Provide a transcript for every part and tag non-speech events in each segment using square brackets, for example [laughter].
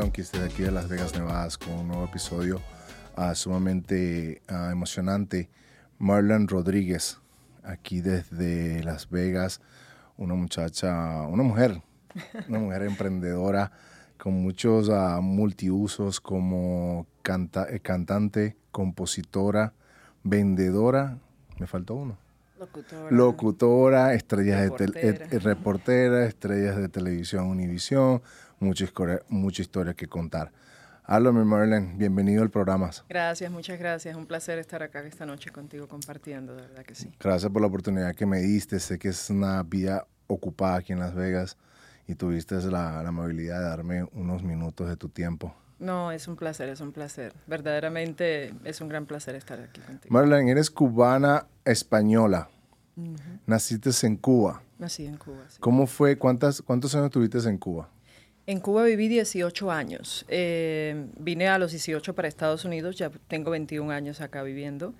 Junkies desde aquí de Las Vegas, Nevada, con un nuevo episodio ah, sumamente ah, emocionante. Marlon Rodríguez, aquí desde Las Vegas, una muchacha, una mujer, una mujer emprendedora con muchos ah, multiusos como eh, cantante, compositora, vendedora, me faltó uno. Locutora. Locutora, estrellas reportera. de eh, reportera, estrellas de televisión Univisión, mucha historia, mucha historia que contar. Háblame, Marlene, bienvenido al programa. Gracias, muchas gracias. Un placer estar acá esta noche contigo compartiendo, de verdad que sí. Gracias por la oportunidad que me diste. Sé que es una vida ocupada aquí en Las Vegas y tuviste la, la amabilidad de darme unos minutos de tu tiempo. No, es un placer, es un placer. Verdaderamente es un gran placer estar aquí contigo. Marlene, eres cubana española. Naciste en Cuba. Nací en Cuba. Sí. ¿Cómo fue? ¿Cuántas, ¿Cuántos años tuviste en Cuba? En Cuba viví 18 años. Eh, vine a los 18 para Estados Unidos, ya tengo 21 años acá viviendo.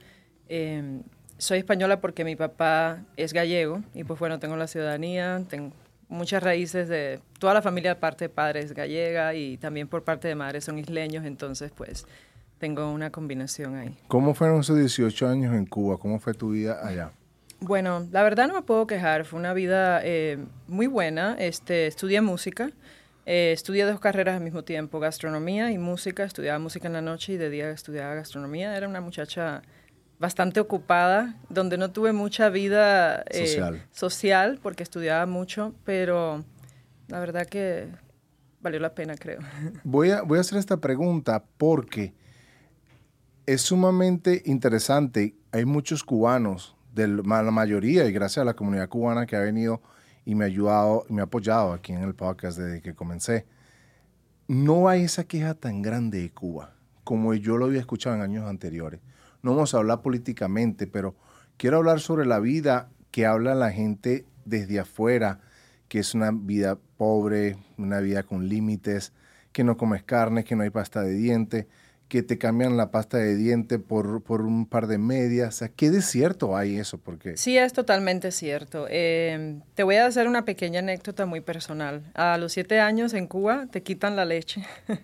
Eh, soy española porque mi papá es gallego y pues bueno, tengo la ciudadanía, tengo muchas raíces de toda la familia, parte de padres gallega y también por parte de madre son isleños, entonces pues tengo una combinación ahí. ¿Cómo fueron esos 18 años en Cuba? ¿Cómo fue tu vida allá? Bueno, la verdad no me puedo quejar, fue una vida eh, muy buena. Este, estudié música, eh, estudié dos carreras al mismo tiempo, gastronomía y música. Estudiaba música en la noche y de día estudiaba gastronomía. Era una muchacha bastante ocupada, donde no tuve mucha vida eh, social. porque estudiaba mucho, pero la verdad que valió la pena, creo. [laughs] Voy a, voy a hacer esta pregunta porque es sumamente interesante. Hay muchos cubanos, de la mayoría, y gracias a la comunidad cubana que ha venido y me ha ayudado, me ha apoyado aquí en el podcast desde que comencé. No hay esa queja tan grande de Cuba como yo lo había escuchado en años anteriores. No vamos a hablar políticamente, pero quiero hablar sobre la vida que habla la gente desde afuera, que es una vida pobre, una vida con límites, que no comes carne, que no hay pasta de diente, que te cambian la pasta de diente por, por un par de medias. O sea, ¿qué de cierto hay eso? Porque... Sí, es totalmente cierto. Eh, te voy a hacer una pequeña anécdota muy personal. A los siete años en Cuba te quitan la leche. [laughs]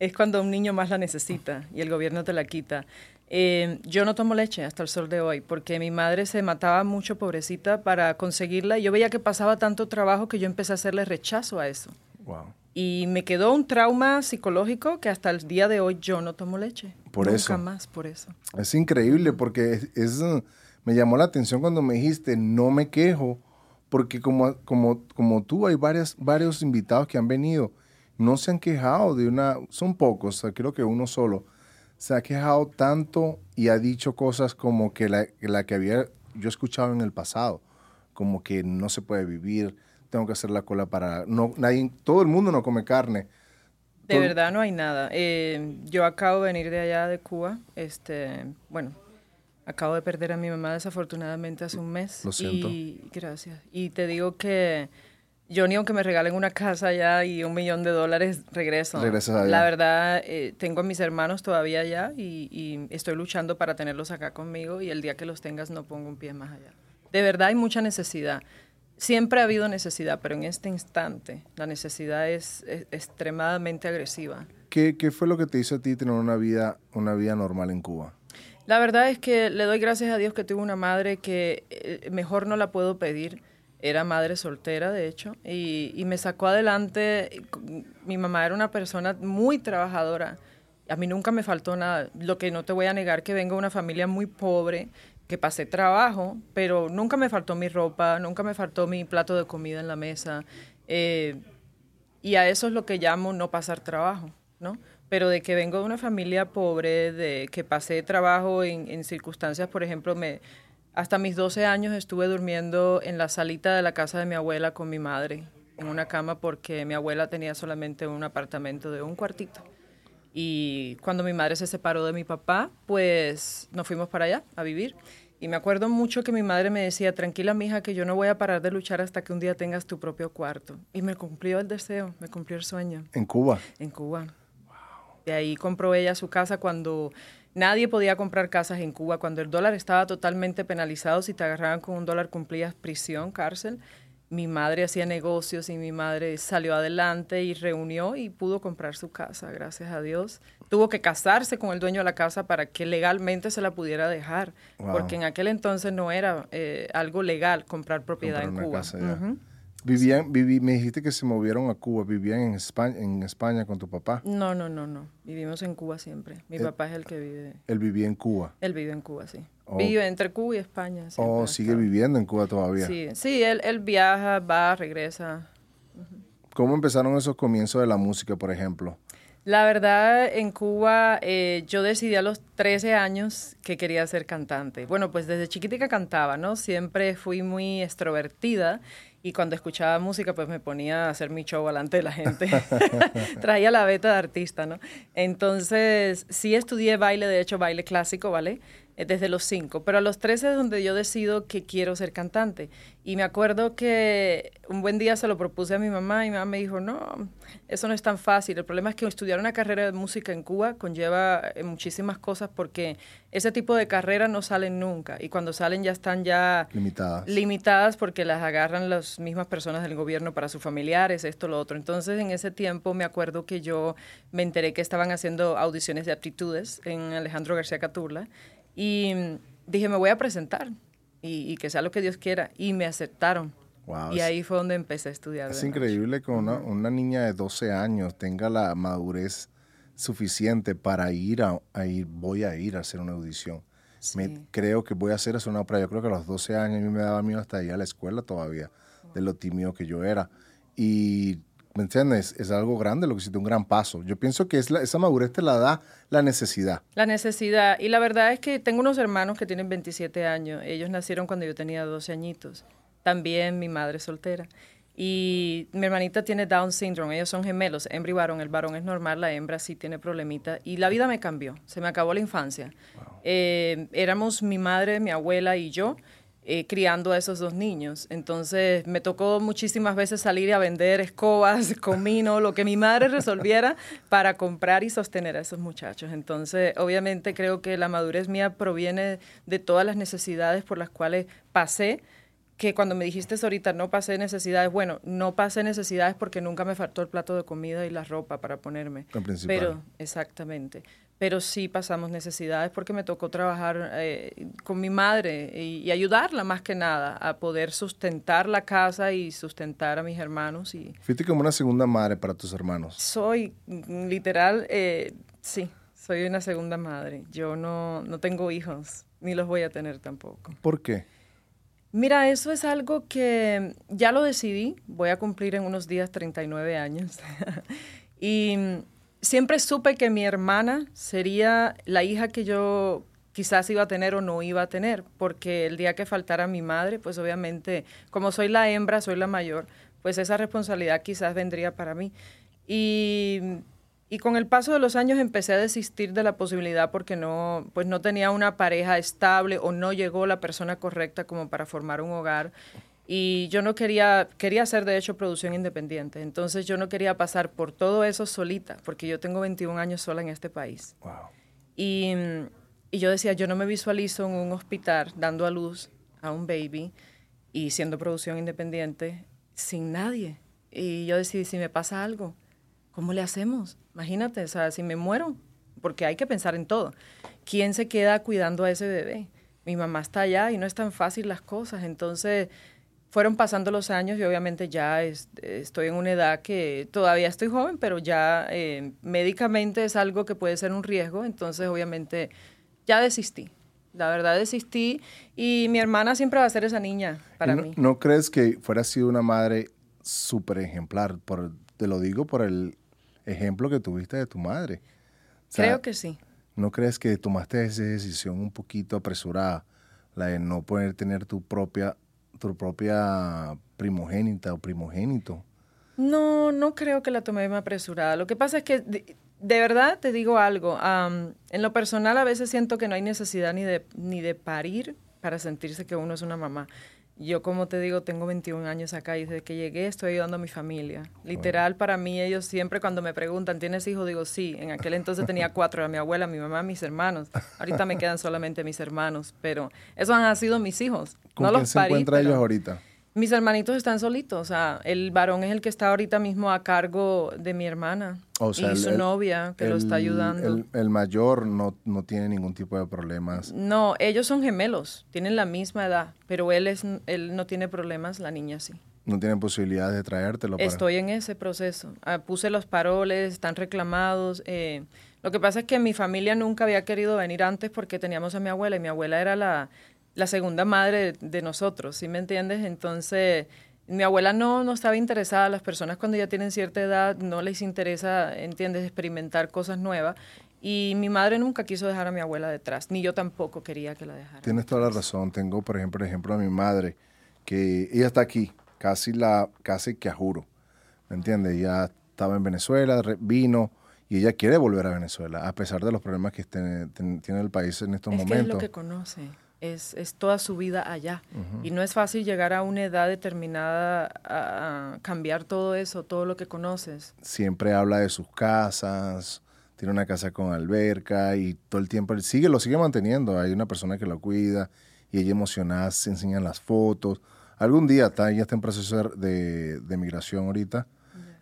es cuando un niño más la necesita y el gobierno te la quita. Eh, yo no tomo leche hasta el sol de hoy porque mi madre se mataba mucho, pobrecita, para conseguirla. Y yo veía que pasaba tanto trabajo que yo empecé a hacerle rechazo a eso. Wow. Y me quedó un trauma psicológico que hasta el día de hoy yo no tomo leche. Por Nunca eso. más, por eso. Es increíble porque es, me llamó la atención cuando me dijiste, no me quejo, porque como, como, como tú hay varias, varios invitados que han venido, no se han quejado de una, son pocos, creo que uno solo, se ha quejado tanto y ha dicho cosas como que la, la que había yo escuchado en el pasado, como que no se puede vivir, tengo que hacer la cola para... No, nadie, todo el mundo no come carne. De todo, verdad no hay nada. Eh, yo acabo de venir de allá de Cuba. Este, bueno, acabo de perder a mi mamá desafortunadamente hace un mes. Lo siento. Y gracias. Y te digo que yo ni aunque me regalen una casa allá y un millón de dólares, regreso. Regresas allá. La verdad, eh, tengo a mis hermanos todavía allá y, y estoy luchando para tenerlos acá conmigo y el día que los tengas no pongo un pie más allá. De verdad hay mucha necesidad siempre ha habido necesidad, pero en este instante la necesidad es, es extremadamente agresiva. ¿Qué, ¿Qué, fue lo que te hizo a ti tener una vida, una vida normal en Cuba? La verdad es que le doy gracias a Dios que tuve una madre que eh, mejor no la puedo pedir. Era madre soltera, de hecho, y, y me sacó adelante. Mi mamá era una persona muy trabajadora. A mí nunca me faltó nada. Lo que no te voy a negar que vengo de una familia muy pobre, que pasé trabajo, pero nunca me faltó mi ropa, nunca me faltó mi plato de comida en la mesa. Eh, y a eso es lo que llamo no pasar trabajo, ¿no? Pero de que vengo de una familia pobre, de que pasé trabajo en, en circunstancias, por ejemplo, me, hasta mis 12 años estuve durmiendo en la salita de la casa de mi abuela con mi madre, en una cama, porque mi abuela tenía solamente un apartamento de un cuartito. Y cuando mi madre se separó de mi papá, pues nos fuimos para allá a vivir. Y me acuerdo mucho que mi madre me decía, tranquila mija, que yo no voy a parar de luchar hasta que un día tengas tu propio cuarto. Y me cumplió el deseo, me cumplió el sueño. ¿En Cuba? En Cuba. Wow. De ahí compró ella su casa cuando nadie podía comprar casas en Cuba, cuando el dólar estaba totalmente penalizado, si te agarraban con un dólar cumplías prisión, cárcel. Mi madre hacía negocios y mi madre salió adelante y reunió y pudo comprar su casa, gracias a Dios. Tuvo que casarse con el dueño de la casa para que legalmente se la pudiera dejar, porque en aquel entonces no era eh, algo legal comprar propiedad en Cuba. Vivían, viví, me dijiste que se movieron a Cuba, vivían en España, en España con tu papá. No, no, no, no. Vivimos en Cuba siempre. Mi papá es el que vive. Él vivía en Cuba. Él vive en Cuba, sí. Vive entre Cuba y España. Oh, sigue viviendo en Cuba todavía. Sí, sí, él, él viaja, va, regresa. ¿Cómo empezaron esos comienzos de la música, por ejemplo? La verdad, en Cuba eh, yo decidí a los 13 años que quería ser cantante. Bueno, pues desde chiquitica cantaba, ¿no? Siempre fui muy extrovertida y cuando escuchaba música pues me ponía a hacer mi show delante de la gente. [laughs] Traía la beta de artista, ¿no? Entonces sí estudié baile, de hecho baile clásico, ¿vale? Eh, desde los cinco, pero a los 13 es donde yo decido que quiero ser cantante. Y me acuerdo que un buen día se lo propuse a mi mamá y mi mamá me dijo, no, eso no es tan fácil. El problema es que estudiar una carrera de música en Cuba conlleva eh, muchísimas cosas porque ese tipo de carreras no salen nunca y cuando salen ya están ya limitadas. limitadas porque las agarran las mismas personas del gobierno para sus familiares, esto, lo otro. Entonces en ese tiempo me acuerdo que yo me enteré que estaban haciendo audiciones de aptitudes en Alejandro García Caturla y dije, me voy a presentar y, que sea lo que Dios quiera. Y me aceptaron. Y ahí fue donde empecé a estudiar. Es increíble que una, una, niña de 12 años tenga la madurez suficiente para ir a, ir, voy a ir a hacer una audición. Me, creo que voy a hacer eso una prueba. Yo creo que a los 12 años a mí me daba miedo hasta ir a la escuela todavía, de lo tímido que yo era. Y ¿Me entiendes? Es algo grande lo que hiciste, un gran paso. Yo pienso que es esa madurez te la da la necesidad. La necesidad. Y la verdad es que tengo unos hermanos que tienen 27 años. Ellos nacieron cuando yo tenía 12 añitos. También mi madre es soltera. Y mi hermanita tiene Down syndrome. Ellos son gemelos, hembra y varón. El varón es normal, la hembra sí tiene problemita. Y la vida me cambió. Se me acabó la infancia. Eh, éramos mi madre, mi abuela y yo. Eh, criando a esos dos niños. Entonces me tocó muchísimas veces salir a vender escobas, [laughs] comino, lo que mi madre resolviera para comprar y sostener a esos muchachos. Entonces, obviamente creo que la madurez mía proviene de todas las necesidades por las cuales pasé que cuando me dijiste ahorita no pasé necesidades, bueno, no pasé necesidades porque nunca me faltó el plato de comida y la ropa para ponerme. Pero, exactamente pero sí pasamos necesidades porque me tocó trabajar eh, con mi madre y, ayudarla más que nada a poder sustentar la casa y sustentar a mis hermanos. Y Fuiste como una segunda madre para tus hermanos. Soy, mm, literal, eh, sí, soy una segunda madre. Yo no, no tengo hijos, ni los voy a tener tampoco. ¿Por qué? Mira, eso es algo que ya lo decidí, voy a cumplir en unos días 39 años. [laughs] y siempre supe que mi hermana sería la hija que yo quizás iba a tener o no iba a tener, porque el día que faltara mi madre, pues obviamente, como soy la hembra, soy la mayor, pues esa responsabilidad quizás vendría para mí. Y, y con el paso de los años empecé a desistir de la posibilidad porque no, pues no tenía una pareja estable o no llegó la persona correcta como para formar un hogar. Y yo no quería, quería hacer de hecho producción independiente. Entonces yo no quería pasar por todo eso solita, porque yo tengo 21 años sola en este país. Y, y yo decía, yo no me visualizo en un hospital dando a luz a un baby y siendo producción independiente sin nadie. Y yo decidí, si me pasa algo, ¿cómo le hacemos? Imagínate, o sea, si me muero, porque hay que pensar en todo. ¿Quién se queda cuidando a ese bebé? Mi mamá está allá y no es tan fácil las cosas. Entonces fueron pasando los años y obviamente ya estoy en una edad que todavía estoy joven, pero ya eh, médicamente es algo que puede ser un riesgo, entonces obviamente ya desistí. La verdad desistí y mi hermana siempre va a ser esa niña para no, mí. ¿No crees que fuera sido una madre súper ejemplar? Por, te lo digo por el ejemplo que tuviste de tu madre. Creo que sí. ¿No crees que tomaste esa decisión un poquito apresurada, la de no poder tener tu propia tu propia primogénita o primogénito? No, no creo que la tomé más apresurada. Lo que pasa es que, de, verdad te digo algo, en lo personal a veces siento que no hay necesidad ni de, ni de parir para sentirse que uno es una mamá. Yo, como te digo, tengo 21 años acá y desde que llegué estoy ayudando a mi familia. Literal, para mí, ellos siempre cuando me preguntan, ¿tienes hijos? Digo, sí. En aquel entonces tenía [laughs] cuatro, era mi abuela, mi mamá, mis hermanos. Ahorita me quedan solamente mis hermanos, pero esos han sido mis hijos. ¿Con no quién los se encuentra ellos ahorita? Mis hermanitos están solitos, o sea, el varón es el que está ahorita mismo a cargo de mi hermana y su novia que lo está ayudando. El, mayor no, no, tiene ningún tipo de problemas. No, ellos son gemelos, tienen la misma edad, pero él, es, él no tiene problemas, la niña sí. ¿No tienen posibilidades de traértelo? Estoy en ese proceso. Ah, puse los paroles, están reclamados. Eh, lo que pasa es que mi familia nunca había querido venir antes porque teníamos a mi abuela y mi abuela era la la segunda madre de, nosotros, ¿sí me entiendes? Entonces, mi abuela no, no estaba interesada, las personas cuando ya tienen cierta edad no les interesa, ¿entiendes?, experimentar cosas nuevas. Y mi madre nunca quiso dejar a mi abuela detrás, ni yo tampoco quería que la dejara. Tienes toda la razón. Tengo, por ejemplo, ejemplo a mi madre, que ella está aquí, casi la, casi que a juro, ¿me entiendes? Ella estaba en Venezuela, vino y ella quiere volver a Venezuela, a pesar de los problemas que tiene, tiene el país en estos momentos. es lo que conoce es, es toda su vida allá. Y no es fácil llegar a una edad determinada a, cambiar todo eso, todo lo que conoces. Siempre habla de sus casas, tiene una casa con alberca y todo el tiempo sigue, lo sigue manteniendo. Hay una persona que lo cuida y ella emocionada se enseñan las fotos. Algún día está, ella está en proceso de, de migración ahorita.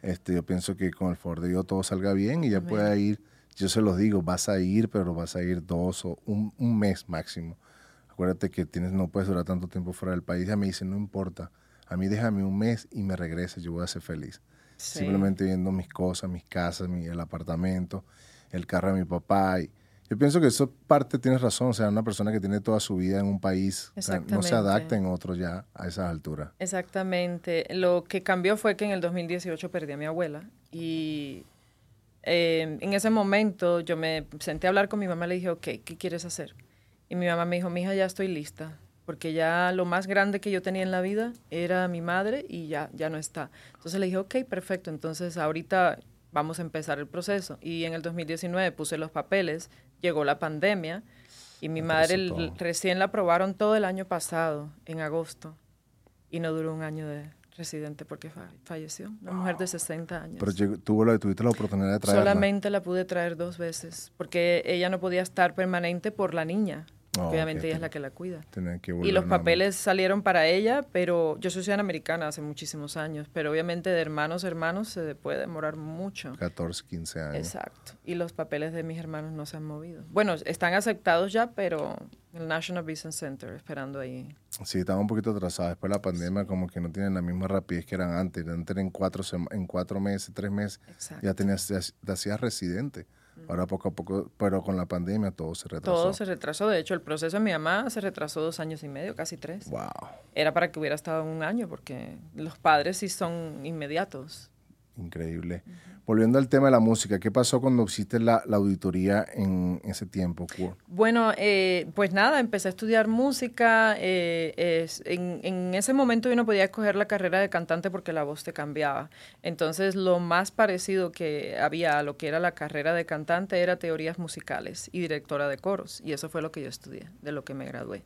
Este, yo pienso que con el favor de Dios todo salga bien y ya pueda ir. Yo se los digo, vas a ir, pero vas a ir dos o un, un mes máximo acuérdate que tienes, no puedes durar tanto tiempo fuera del país. Ella me dice, no importa, a mí déjame un mes y me regrese, yo voy a ser feliz. Simplemente viendo mis cosas, mis casas, mi, el apartamento, el carro de mi papá. Y yo pienso que eso parte, tienes razón, o sea, una persona que tiene toda su vida en un país, no se adapta en otro ya a esas alturas. Exactamente. Lo que cambió fue que en el 2018 perdí a mi abuela y eh, en ese momento yo me senté a hablar con mi mamá y le dije, ok, ¿qué quieres hacer? Y mi mamá me dijo, mija, ya estoy lista, porque ya lo más grande que yo tenía en la vida era mi madre y ya, ya no está. Entonces le dije, ok, perfecto, entonces ahorita vamos a empezar el proceso. Y en el 2019 puse los papeles, llegó la pandemia y mi madre recién la aprobaron todo el año pasado, en agosto, y no duró un año de residente porque falleció, una mujer de 60 años. Pero tuvo la, tuviste la oportunidad de traerla. Solamente la pude traer dos veces, porque ella no podía estar permanente por la niña. Oh, obviamente ella es la que la cuida. y los papeles salieron para ella, pero yo soy ciudadana americana hace muchísimos años, pero obviamente de hermanos hermanos se puede demorar mucho. 14, 15 años. Exacto. Y los papeles de mis hermanos no se han movido. Bueno, están aceptados ya, pero el National Business Center esperando ahí. Sí, estaba un poquito atrasada. Después de la pandemia como que no tienen la misma rapidez que eran antes. Antes en cuatro, en cuatro meses, tres meses, ya tenías, te hacías residente. Ahora poco a poco, pero con la pandemia todo se retrasó. Todo se retrasó. De hecho, el proceso de mi mamá se retrasó dos años y medio, casi tres. Wow. Era para que hubiera estado un año, porque los padres sí son inmediatos. Increíble. Volviendo al tema de la música, ¿qué pasó cuando hiciste la, auditoría en ese tiempo? Bueno, eh, pues nada, empecé a estudiar música. Eh, en, ese momento yo no podía escoger la carrera de cantante porque la voz te cambiaba. Entonces, lo más parecido que había a lo que era la carrera de cantante era teorías musicales y directora de coros. Y eso fue lo que yo estudié, de lo que me gradué.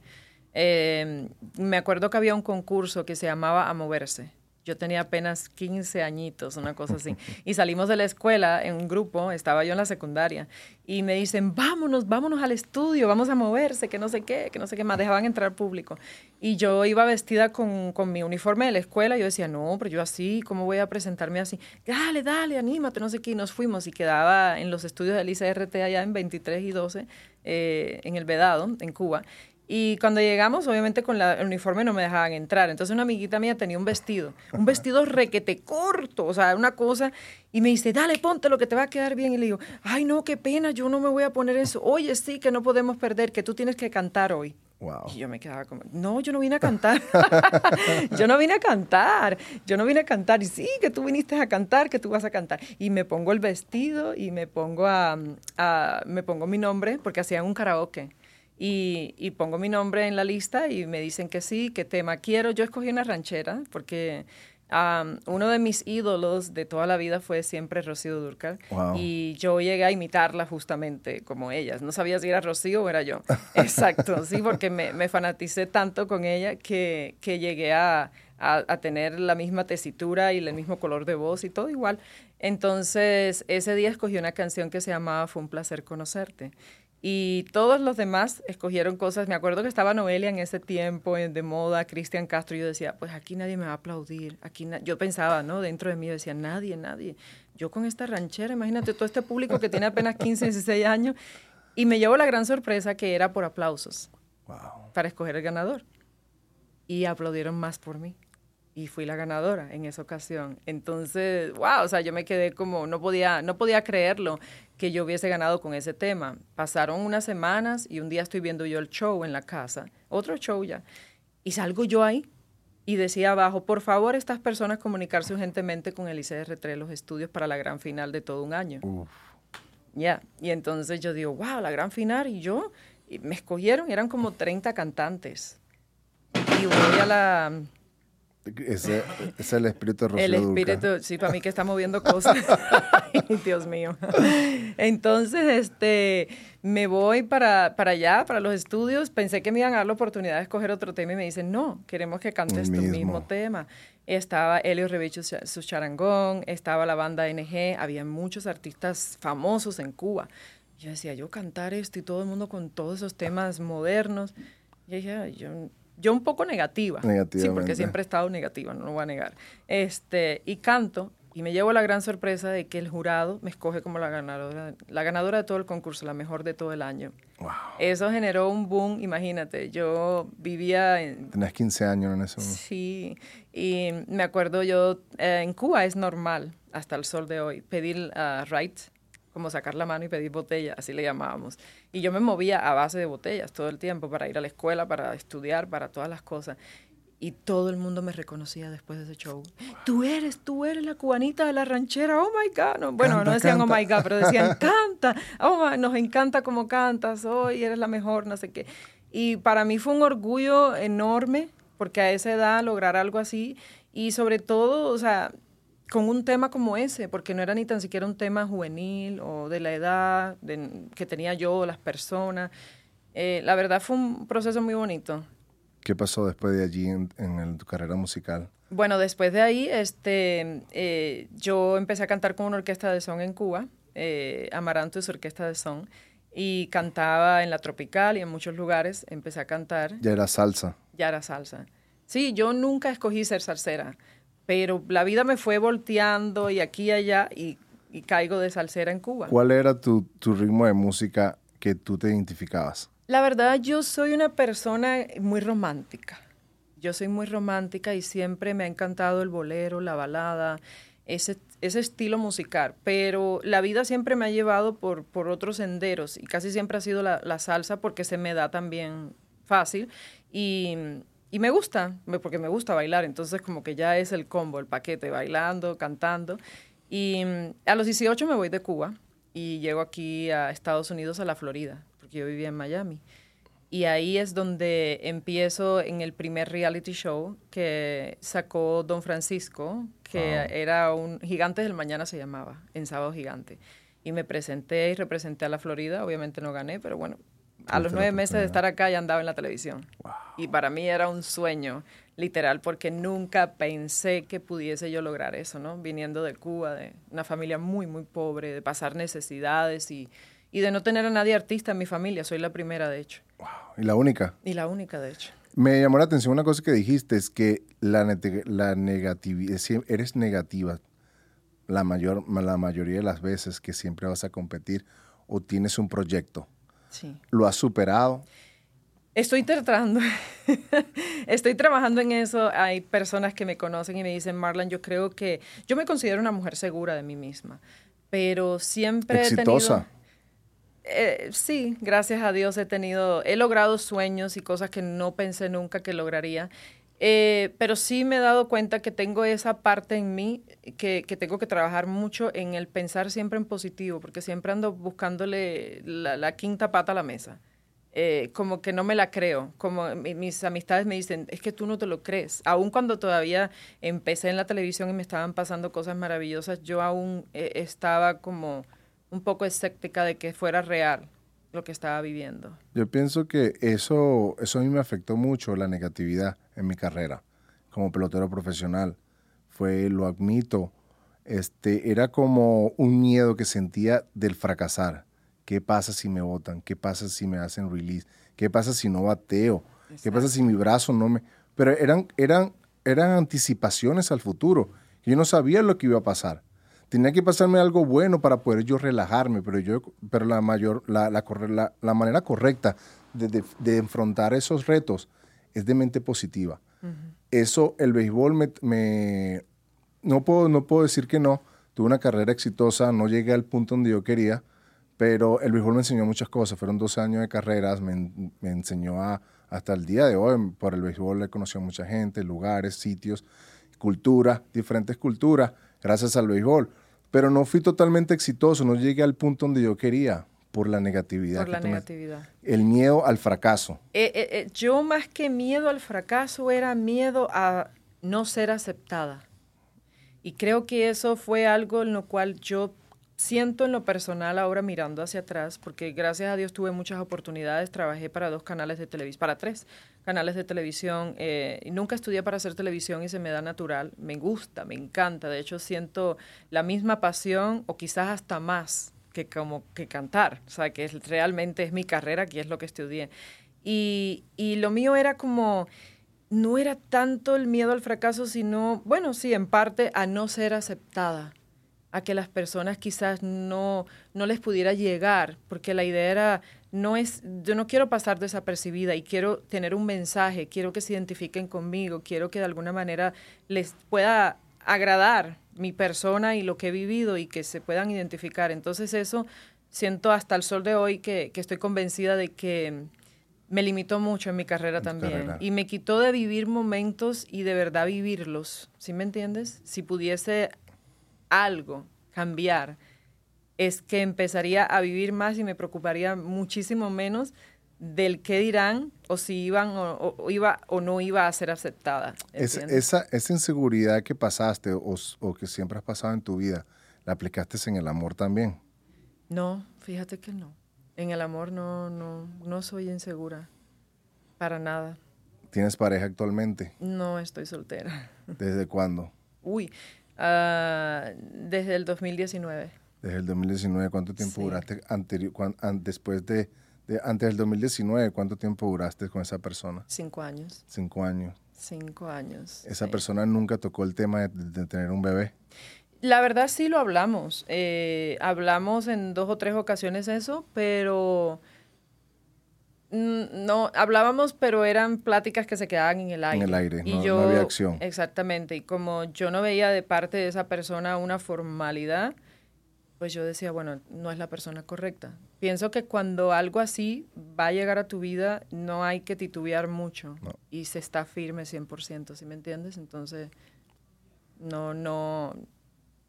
Eh, me acuerdo que había un concurso que se llamaba A Moverse yo tenía apenas 15 añitos, una cosa así. [laughs] Y salimos de la escuela en un grupo, estaba yo en la secundaria, y me dicen, vámonos, vámonos al estudio, vamos a moverse, que no sé qué, que no sé qué más, dejaban entrar público. Y yo iba vestida con, con mi uniforme de la escuela, y yo decía, no, pero yo así, ¿cómo voy a presentarme así? Dale, dale, anímate, no sé qué, y nos fuimos, y quedaba en los estudios del ICRT allá en 23 y 12, eh, en el Vedado, en Cuba. Y cuando llegamos, obviamente con el uniforme no me dejaban entrar. Entonces una amiguita mía tenía un vestido, un vestido requete corto, o sea, una cosa, y me dice, dale, ponte lo que te va a quedar bien. Y le digo, ay, no, qué pena, yo no me voy a poner eso. Oye, sí, que no podemos perder, que tú tienes que cantar hoy. Wow. Y yo me quedaba como, no, yo no vine a cantar. [laughs] yo no vine a cantar. Yo no vine a cantar. Y sí, que tú viniste a cantar, que tú vas a cantar. Y me pongo el vestido y me pongo a, a me pongo mi nombre porque hacían un karaoke y, pongo mi nombre en la lista y me dicen que sí, qué tema quiero. Yo escogí una ranchera porque uno de mis ídolos de toda la vida fue siempre Rocío Durcal. Y yo llegué a imitarla justamente como ellas. No sabía si era Rocío o era yo. [laughs] Exacto, sí, porque me, me fanaticé tanto con ella que, que llegué a, a, a, tener la misma tesitura y el mismo color de voz y todo igual. Entonces, ese día escogí una canción que se llamaba Fue un placer conocerte Y todos los demás escogieron cosas. Me acuerdo que estaba Noelia en ese tiempo, de moda, Cristian Castro. Y yo decía, pues aquí nadie me va a aplaudir. Aquí yo pensaba, ¿no? Dentro de mí yo decía, nadie, nadie. Yo con esta ranchera, imagínate todo este público que tiene apenas 15, 16 años. Y me llevó la gran sorpresa que era por aplausos. Para escoger el ganador. Y aplaudieron más por mí y fui la ganadora en esa ocasión. Entonces, wow, o sea, yo me quedé como, no podía, no podía creerlo que yo hubiese ganado con ese tema. Pasaron unas semanas y un día estoy viendo yo el show en la casa, otro show ya, y salgo yo ahí y decía abajo, por favor, estas personas comunicarse urgentemente con el ICR3 los estudios para la gran final de todo un año. Ya, y entonces yo digo, wow, la gran final, y yo, y me escogieron, eran como 30 cantantes. Y voy a la ese, es el espíritu de El espíritu, sí, para mí que está moviendo cosas. [laughs] Dios mío. Entonces, este, me voy para, para allá, para los estudios. Pensé que me iban a dar la oportunidad de escoger otro tema y me dicen, no, queremos que cantes tu mismo tema. Estaba Elio Revicho, su charangón, estaba la banda NG, había muchos artistas famosos en Cuba. Yo decía, yo cantar esto y todo el mundo con todos esos temas modernos. Y dije, yo yo un poco negativa. Sí, porque siempre he estado negativa, no lo voy a negar. Este, y canto y me llevo la gran sorpresa de que el jurado me escoge como la ganadora, la ganadora de todo el concurso, la mejor de todo el año. Eso generó un boom, imagínate, yo vivía en... Tenías 15 años en ese momento. Sí, y me acuerdo yo, eh, en Cuba es normal, hasta el sol de hoy, pedir a right como sacar la mano y pedir botella, así le llamábamos. Y yo me movía a base de botellas todo el tiempo para ir a la escuela, para estudiar, para todas las cosas. Y todo el mundo me reconocía después de ese show. Tú eres, tú eres la cubanita de la ranchera, oh my God. bueno, no decían oh my God, pero decían [laughs] canta, oh nos encanta cómo cantas, hoy eres la mejor, no sé qué. Y para mí fue un orgullo enorme, porque a esa edad lograr algo así, y sobre todo, o sea, con un tema como ese, porque no era ni tan siquiera un tema juvenil o de la edad que tenía yo, las personas. Eh, la verdad fue un proceso muy bonito. ¿Qué pasó después de allí en, tu carrera musical? Bueno, después de ahí, este, eh, yo empecé a cantar con una orquesta de son en Cuba, eh, Amaranto es orquesta de son, y cantaba en la tropical y en muchos lugares. Empecé a cantar. Ya era salsa. Ya era salsa. Sí, yo nunca escogí ser salsera pero la vida me fue volteando y aquí y allá y, caigo de salsera en Cuba. ¿Cuál era tu, ritmo de música que tú te identificabas? La verdad, yo soy una persona muy romántica. Yo soy muy romántica y siempre me ha encantado el bolero, la balada, ese, ese estilo musical. Pero la vida siempre me ha llevado por, por otros senderos y casi siempre ha sido la, la salsa porque se me da también fácil. Y, y me gusta, porque me gusta bailar, entonces como que ya es el combo, el paquete, bailando, cantando. Y mm, a los 18 me voy de Cuba y llego aquí a Estados Unidos, a la Florida, porque yo vivía en Miami. Y ahí es donde empiezo en el primer reality show que sacó Don Francisco, que era un Gigante del Mañana se llamaba, en Sábado Gigante. Y me presenté y representé a la Florida, obviamente no gané, pero bueno, a los nueve meses de estar acá ya andaba en la televisión. Y para mí era un sueño, literal, porque nunca pensé que pudiese yo lograr eso, ¿no? Viniendo de Cuba, de una familia muy, muy pobre, de pasar necesidades y, y de no tener a nadie artista en mi familia. Soy la primera, de hecho. ¿Y la única? Y la única, de hecho. Me llamó la atención una cosa que dijiste, es que la, la negatividad, eres negativa la, mayor, la mayoría de las veces que siempre vas a competir o tienes un proyecto ¿Lo has superado? Estoy tratando, [laughs] estoy trabajando en eso. Hay personas que me conocen y me dicen, Marlon, yo creo que yo me considero una mujer segura de mí misma, pero siempre ¿Exitosa? he tenido... Eh, sí, gracias a Dios he tenido, he logrado sueños y cosas que no pensé nunca que lograría. Eh, pero sí me he dado cuenta que tengo esa parte en mí que, tengo que trabajar mucho en el pensar siempre en positivo, porque siempre ando buscándole la, quinta pata a la mesa. Eh, como que no me la creo, como mis amistades me dicen, es que tú no te lo crees. Aún cuando todavía empecé en la televisión y me estaban pasando cosas maravillosas, yo aún eh, estaba como un poco escéptica de que fuera real lo que estaba viviendo. Yo pienso que eso, eso a mí me afectó mucho, la negatividad en mi carrera como pelotero profesional. Fue, lo admito, este, era como un miedo que sentía del fracasar, ¿Qué pasa si me votan? ¿Qué pasa si me hacen release? ¿Qué pasa si no bateo? ¿Qué pasa si mi brazo no me...? Pero eran, eran, eran anticipaciones al futuro. Yo no sabía lo que iba a pasar. Tenía que pasarme algo bueno para poder yo relajarme, pero, yo, pero la, mayor, la, la, la manera correcta de, de, enfrentar esos retos es de mente positiva. Eso, el béisbol me, me, no, puedo, no puedo decir que no. Tuve una carrera exitosa, no llegué al punto donde yo quería, pero el béisbol me enseñó muchas cosas. Fueron 12 años de carreras, me, me enseñó a, hasta el día de hoy, por el béisbol he conocido a mucha gente, lugares, sitios, cultura, diferentes culturas, gracias al béisbol. Pero no fui totalmente exitoso, no llegué al punto donde yo quería por la negatividad. Por la negatividad. el miedo al fracaso. Eh, eh, eh, yo más que miedo al fracaso era miedo a no ser aceptada. Y creo que eso fue algo en lo cual yo siento en lo personal ahora mirando hacia atrás, porque gracias a Dios tuve muchas oportunidades, trabajé para dos canales de televisión, para tres canales de televisión, y nunca estudié para hacer televisión y se me da natural, me gusta, me encanta, de hecho siento la misma pasión o quizás hasta más que como que cantar, o sea, que realmente es mi carrera, que es lo que estudié. Y, y lo mío era como, no era tanto el miedo al fracaso, sino, bueno, sí, en parte a no ser aceptada, a que las personas quizás no, no les pudiera llegar, porque la idea era, no es, yo no quiero pasar desapercibida y quiero tener un mensaje, quiero que se identifiquen conmigo, quiero que de alguna manera les pueda agradar mi persona y lo que he vivido y que se puedan identificar. Entonces eso siento hasta el sol de hoy que, estoy convencida de que me limitó mucho en mi carrera también y me quitó de vivir momentos y de verdad vivirlos. ¿Sí me entiendes? Si pudiese algo cambiar, es que empezaría a vivir más y me preocuparía muchísimo menos del qué dirán o si iban o, iba o no iba a ser aceptada. esa, esa inseguridad que pasaste o, que siempre has pasado en tu vida, ¿la aplicaste en el amor también? No, fíjate que no. En el amor no, no, no soy insegura. Para nada. ¿Tienes pareja actualmente? No, estoy soltera. ¿Desde cuándo? Uy, ah, desde el 2019. Desde el 2019, ¿cuánto tiempo duraste anterior, después de antes del 2019, ¿cuánto tiempo duraste con esa persona? Cinco años. Cinco años. Cinco años. ¿Esa persona nunca tocó el tema de, tener un bebé? La verdad sí lo hablamos. Eh, hablamos en dos o tres ocasiones eso, pero no, hablábamos, pero eran pláticas que se quedaban en el aire. En el aire, y no, yo, no había acción. Exactamente, y como yo no veía de parte de esa persona una formalidad, pues yo decía, bueno, no es la persona correcta. Pienso que cuando algo así va a llegar a tu vida, no hay que titubear mucho y se está firme 100%, ¿sí me entiendes? Entonces, no, no,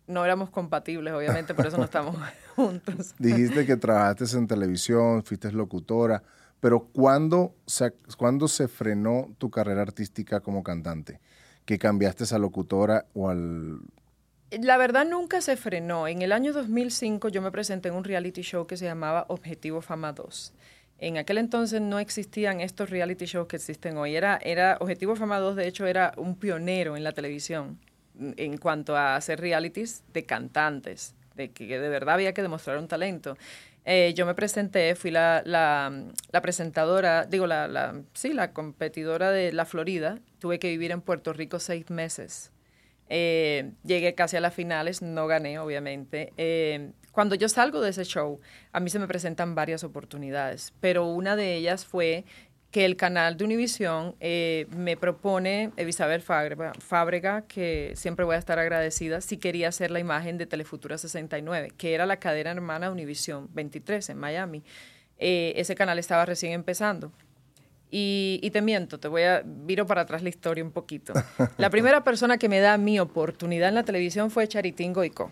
no éramos compatibles, obviamente, por eso no [laughs] estamos [laughs] juntos. Dijiste que trabajaste en televisión, fuiste locutora, pero ¿cuándo se, ¿cuándo se frenó tu carrera artística como cantante? ¿Que cambiaste a locutora o al la verdad nunca se frenó. En el año 2005 yo me presenté en un reality show que se llamaba Objetivo Fama 2. En aquel entonces no existían estos reality shows que existen hoy. Era, era Objetivo Fama 2, de hecho, era un pionero en la televisión en cuanto a hacer realities de cantantes, de que de verdad había que demostrar un talento. Eh, yo me presenté, fui la, la, presentadora, digo, la, la, sí, la competidora de la Florida. Tuve que vivir en Puerto Rico seis meses eh, llegué casi a las finales, no gané, obviamente. Eh, cuando yo salgo de ese show, a mí se me presentan varias oportunidades, pero una de ellas fue que el canal de Univisión eh, me propone Isabel Fábrega, que siempre voy a estar agradecida, si quería hacer la imagen de Telefutura 69, que era la cadena hermana Univisión 23 en Miami. ese canal estaba recién empezando. Y, te miento, te voy a viro para atrás la historia un poquito. La primera persona que me da mi oportunidad en la televisión fue Charitín Goico,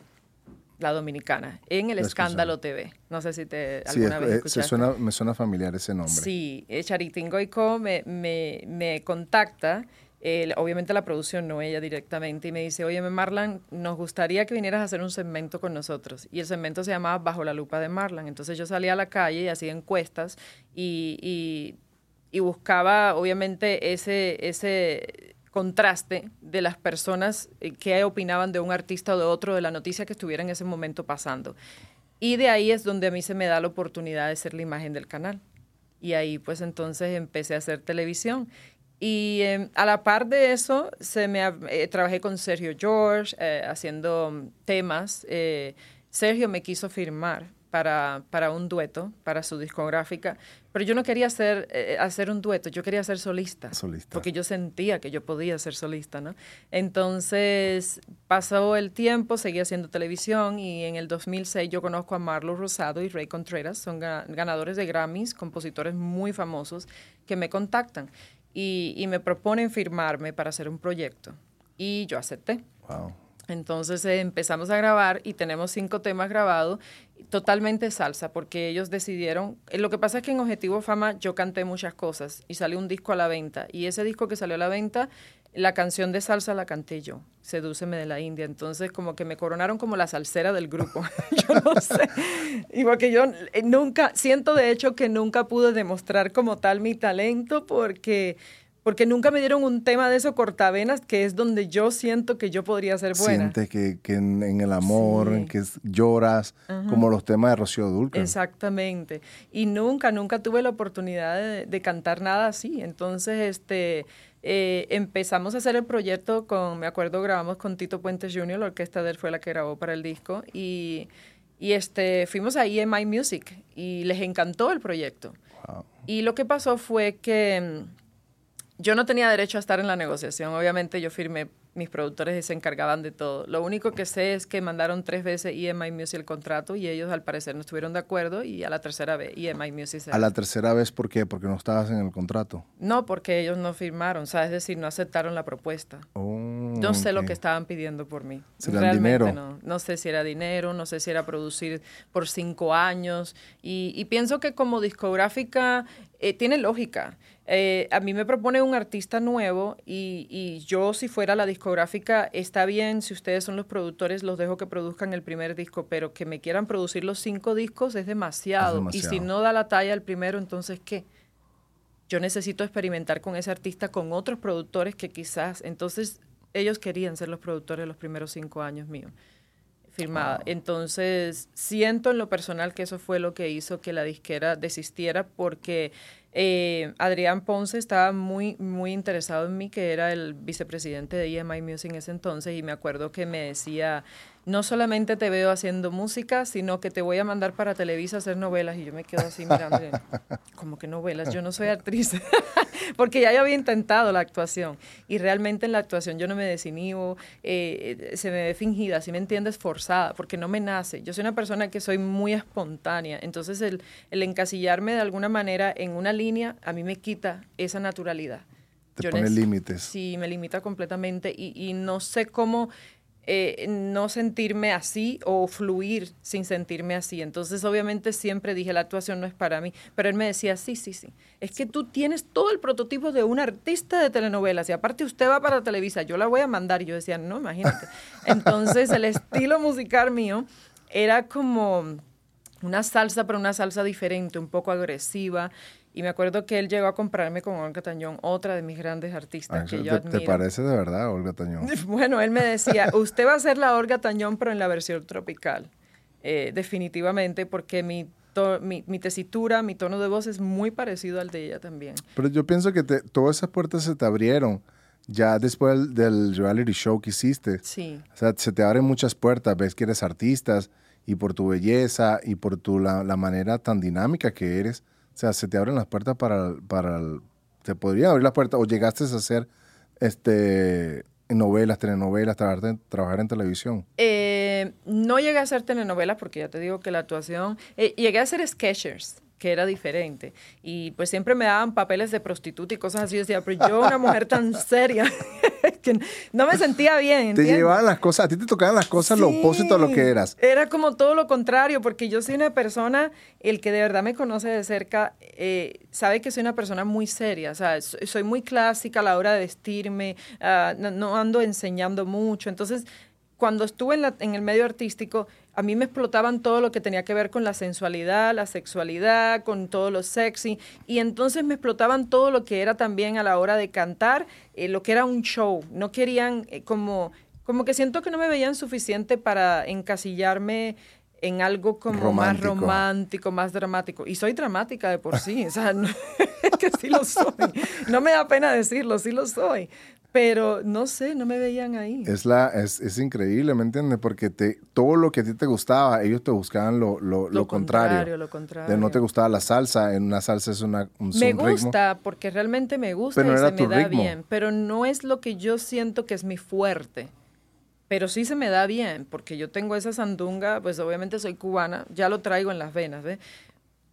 la dominicana, en el Escándalo TV. No sé si te alguna vez escuchaste. Suena, me suena familiar ese nombre. Sí, eh, Charitín Goico me, me, me contacta. obviamente la producción, no ella directamente, y me dice, oye, Marlan, nos gustaría que vinieras a hacer un segmento con nosotros. Y el segmento se llamaba Bajo la lupa de Marlan. Entonces yo salía a la calle y hacía encuestas y, y y buscaba obviamente ese, ese contraste de las personas eh, que opinaban de un artista o de otro, de la noticia que estuviera en ese momento pasando. Y de ahí es donde a mí se me da la oportunidad de ser la imagen del canal. Y ahí pues entonces empecé a hacer televisión. Y em, a la par de eso, se me, eh, trabajé con Sergio George eh, haciendo temas. Sergio me quiso firmar para, para un dueto, para su discográfica, pero yo no quería hacer, eh, hacer un dueto, yo quería ser solista, solista. Porque yo sentía que yo podía ser solista, ¿no? Entonces pasó el tiempo, seguí haciendo televisión y en el 2006 yo conozco a Marlo Rosado y Ray Contreras, son ganadores de Grammys, compositores muy famosos que me contactan y, y me proponen firmarme para hacer un proyecto. Y yo acepté. Wow. Entonces eh, empezamos a grabar y tenemos cinco temas grabados, totalmente salsa, porque ellos decidieron, eh, lo que pasa es que en Objetivo Fama yo canté muchas cosas y salió un disco a la venta, y ese disco que salió a la venta, la canción de salsa la canté yo, Sedúceme de la India, entonces como que me coronaron como la salsera del grupo, [laughs] yo no sé, igual que yo eh, nunca, siento de hecho que nunca pude demostrar como tal mi talento, porque porque nunca me dieron un tema de eso cortavenas, que es donde yo siento que yo podría ser buena. Sientes que, que en, el amor, en que lloras, como los temas de Rocío Dulce. Exactamente. Y nunca, nunca tuve la oportunidad de, cantar nada así. Entonces, este, eh, empezamos a hacer el proyecto con, me acuerdo, grabamos con Tito Puentes Jr., la orquesta de él fue la que grabó para el disco, y, y este, fuimos ahí en My Music y les encantó el proyecto. Y lo que pasó fue que yo no tenía derecho a estar en la negociación. Obviamente yo firmé mis productores se encargaban de todo. Lo único que sé es que mandaron tres veces EMI Music el contrato y ellos al parecer no estuvieron de acuerdo y a la tercera vez EMI Music se... ¿A la tercera vez por qué? ¿Porque no estabas en el contrato? No, porque ellos no firmaron, o sea, es decir, no aceptaron la propuesta. Oh, no sé lo que estaban pidiendo por mí. Realmente dinero? no. No sé si era dinero, no sé si era producir por cinco años y, pienso que como discográfica eh, tiene lógica. Eh, a mí me propone un artista nuevo y, y, yo si fuera la discográfica, está bien, si ustedes son los productores, los dejo que produzcan el primer disco, pero que me quieran producir los cinco discos es demasiado. Y si no da la talla el primero, entonces ¿qué? Yo necesito experimentar con ese artista, con otros productores que quizás, entonces ellos querían ser los productores de los primeros cinco años míos firmada. Entonces, siento en lo personal que eso fue lo que hizo que la disquera desistiera porque eh, Adrián Ponce estaba muy, muy interesado en mí, que era el vicepresidente de EMI Music en ese entonces, y me acuerdo que me decía, no solamente te veo haciendo música, sino que te voy a mandar para Televisa a hacer novelas. Y yo me quedo así mirando, [laughs] como que novelas, yo no soy actriz, [laughs] porque ya yo había intentado la actuación. Y realmente en la actuación yo no me desinhibo, eh, se me ve fingida, si me entiendes, forzada, porque no me nace. Yo soy una persona que soy muy espontánea, entonces el, el encasillarme de alguna manera en una línea a mí me quita esa naturalidad. Te pone límites. Sí, me limita completamente y, y no sé cómo eh, no sentirme así o fluir sin sentirme así. Entonces, obviamente, siempre dije, la actuación no es para mí. Pero él me decía, sí, sí, sí. Es que tú tienes todo el prototipo de un artista de telenovelas y aparte usted va para Televisa, yo la voy a mandar. Yo decía, no, imagínate. [laughs] Entonces, el estilo musical mío era como una salsa, pero una salsa diferente, un poco agresiva. Y me acuerdo que él llegó a comprarme con Olga Tañón, otra de mis grandes artistas ah, que yo admiro. ¿Te parece de verdad Olga Tañón? [laughs] Bueno, él me decía, [laughs] usted va a ser la Olga Tañón, pero en la versión tropical. Eh, definitivamente, porque mi, mi, tesitura, mi tono de voz es muy parecido al de ella también. Pero yo pienso que todas esas puertas se te abrieron ya después del, reality show que hiciste. Sí. O sea, se te abren muchas puertas, ves que eres artista y por tu belleza y por tu, la, la manera tan dinámica que eres o sea, se te abren las puertas para, para te podrían abrir las puertas o llegaste a hacer este novelas, telenovelas, trabajar, trabajar en televisión? Eh, no llegué a hacer telenovelas porque ya te digo que la actuación, eh, llegué a hacer sketchers que era diferente. Y pues siempre me daban papeles de prostituta y cosas así. Yo decía, pero yo, una mujer tan [laughs] seria, [laughs] que no me sentía bien. Te llevaban las cosas, a ti te tocaban las cosas lo opuesto a lo que eras. Era como todo lo contrario, porque yo soy una persona, el que de verdad me conoce de cerca, eh, sabe que soy una persona muy seria. O sea, soy muy clásica a la hora de vestirme, ah, no ando enseñando mucho. Entonces, cuando estuve en, en, el medio artístico, a mí me explotaban todo lo que tenía que ver con la sensualidad, la sexualidad, con todo lo sexy, y entonces me explotaban todo lo que era también a la hora de cantar, eh, lo que era un show. No querían eh, como, como que siento que no me veían suficiente para encasillarme en algo como más romántico, más dramático. Y soy dramática de por sí, o sea, [laughs] es que sí lo soy. No me da pena decirlo, sí lo soy. Pero no sé, no me veían ahí. Es, la, es, es increíble, ¿me entiendes? Porque te, todo lo que a ti te gustaba, ellos te buscaban lo, lo, lo, contrario. Lo contrario. no te gustaba la salsa, en una salsa es una, un, Me gusta, porque realmente me gusta y se me da bien. Pero no es lo que yo siento que es mi fuerte pero sí se me da bien, porque yo tengo esa sandunga, pues obviamente soy cubana, ya lo traigo en las venas, ¿ves?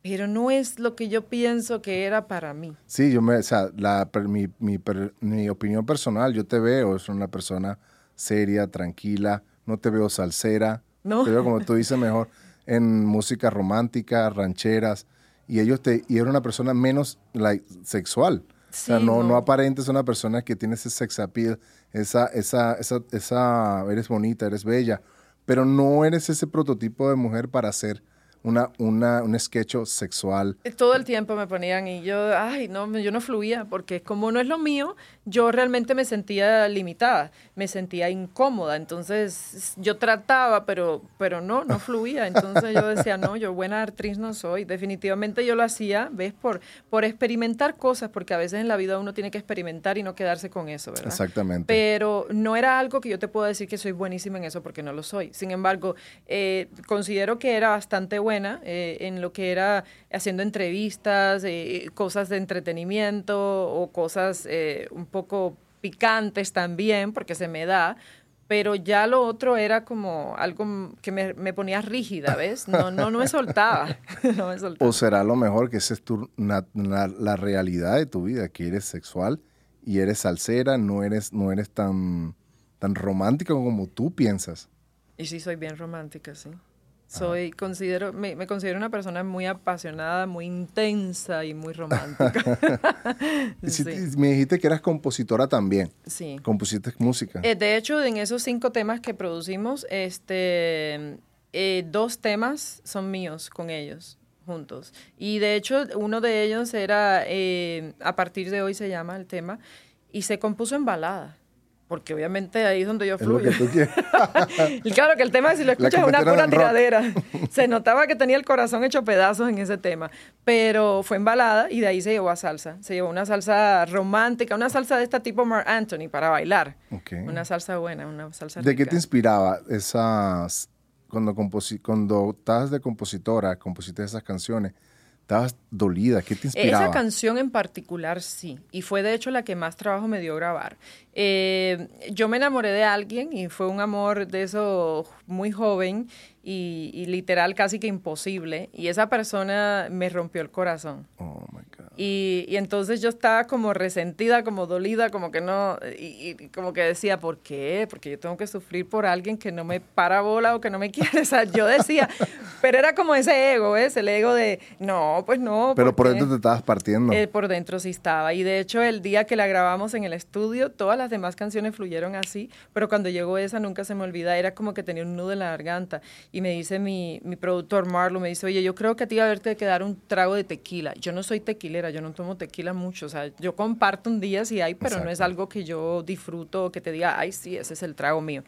Pero no es lo que yo pienso que era para mí. Sí, yo me, o sea, la, mi, mi, mi opinión personal, yo te veo, es una persona seria, tranquila, no te veo salsera, no. te veo como tú dices mejor, en música romántica, rancheras, y ellos te, y era una persona menos like, sexual. o sea, no, no. no aparente, es una persona que tiene ese sex appeal esa, esa, esa, esa, eres bonita, eres bella, pero no eres ese prototipo de mujer para ser una, un sketch sexual. Todo el tiempo me ponían y yo, ay, no, yo no fluía, porque como no es lo mío, yo realmente me sentía limitada, me sentía incómoda, entonces yo trataba, pero, pero no, no [laughs] fluía, entonces yo decía, no, yo buena actriz no soy, definitivamente yo lo hacía, ¿ves? Por, por experimentar cosas, porque a veces en la vida uno tiene que experimentar y no quedarse con eso, ¿verdad? Exactamente. Pero no era algo que yo te puedo decir que soy buenísima en eso, porque no lo soy. Sin embargo, eh, considero que era bastante buena eh, en lo que era haciendo entrevistas, eh, cosas de entretenimiento o cosas un poco poco picantes también, porque se me da, pero ya lo otro era como algo que me, ponía rígida, ¿ves? No, no, [laughs] no me soltaba. O será lo mejor que esa es tu, la, realidad de tu vida, que eres sexual y eres salsera, no eres, no eres tan, tan romántica como tú piensas. Y sí, soy bien romántica, sí. Soy, considero, me, considero una persona muy apasionada, muy intensa y muy romántica. [laughs] Me dijiste que eras compositora también. Sí. Compusiste música. Eh, de hecho, en esos cinco temas que producimos, este, eh, dos temas son míos con ellos juntos. Y de hecho, uno de ellos era, eh, a partir de hoy se llama el tema, y se compuso en balada porque obviamente ahí es donde yo fluyo. [laughs] y claro que el tema, si lo escuchas, es una pura tiradera. [laughs] se notaba que tenía el corazón hecho pedazos en ese tema, pero fue embalada y de ahí se llevó a salsa. Se llevó una salsa romántica, una salsa de este tipo Mark Anthony para bailar. Una salsa buena, una salsa ¿De qué te inspiraba esas, cuando, cuando estabas de compositora, compusiste esas canciones? Estabas dolida, ¿qué te inspiraba? Esa canción en particular sí, y fue de hecho la que más trabajo me dio grabar. Eh, yo me enamoré de alguien y fue un amor de eso muy joven y, literal casi que imposible, y esa persona me rompió el corazón. Oh, my God. Y, y, entonces yo estaba como resentida, como dolida, como que no, y, como que decía, ¿por qué? Porque yo tengo que sufrir por alguien que no me para bola o que no me [laughs] quiere. O sea, yo decía, pero era como ese ego, ¿ves? El ego de, no, pues no. Pero por dentro te estabas partiendo. Eh, por dentro sí estaba. Y de hecho, el día que la grabamos en el estudio, todas las demás canciones fluyeron así, pero cuando llegó esa nunca se me olvida, era como que tenía un nudo en la garganta. Y me dice mi, mi productor Marlo, me dice, oye, yo creo que a ti va a haberte que dar un trago de tequila. Yo no soy tequilera yo no tomo tequila mucho, o sea, yo comparto un día si hay, pero no es algo que yo disfruto, que te diga, ay, sí, ese es el trago mío.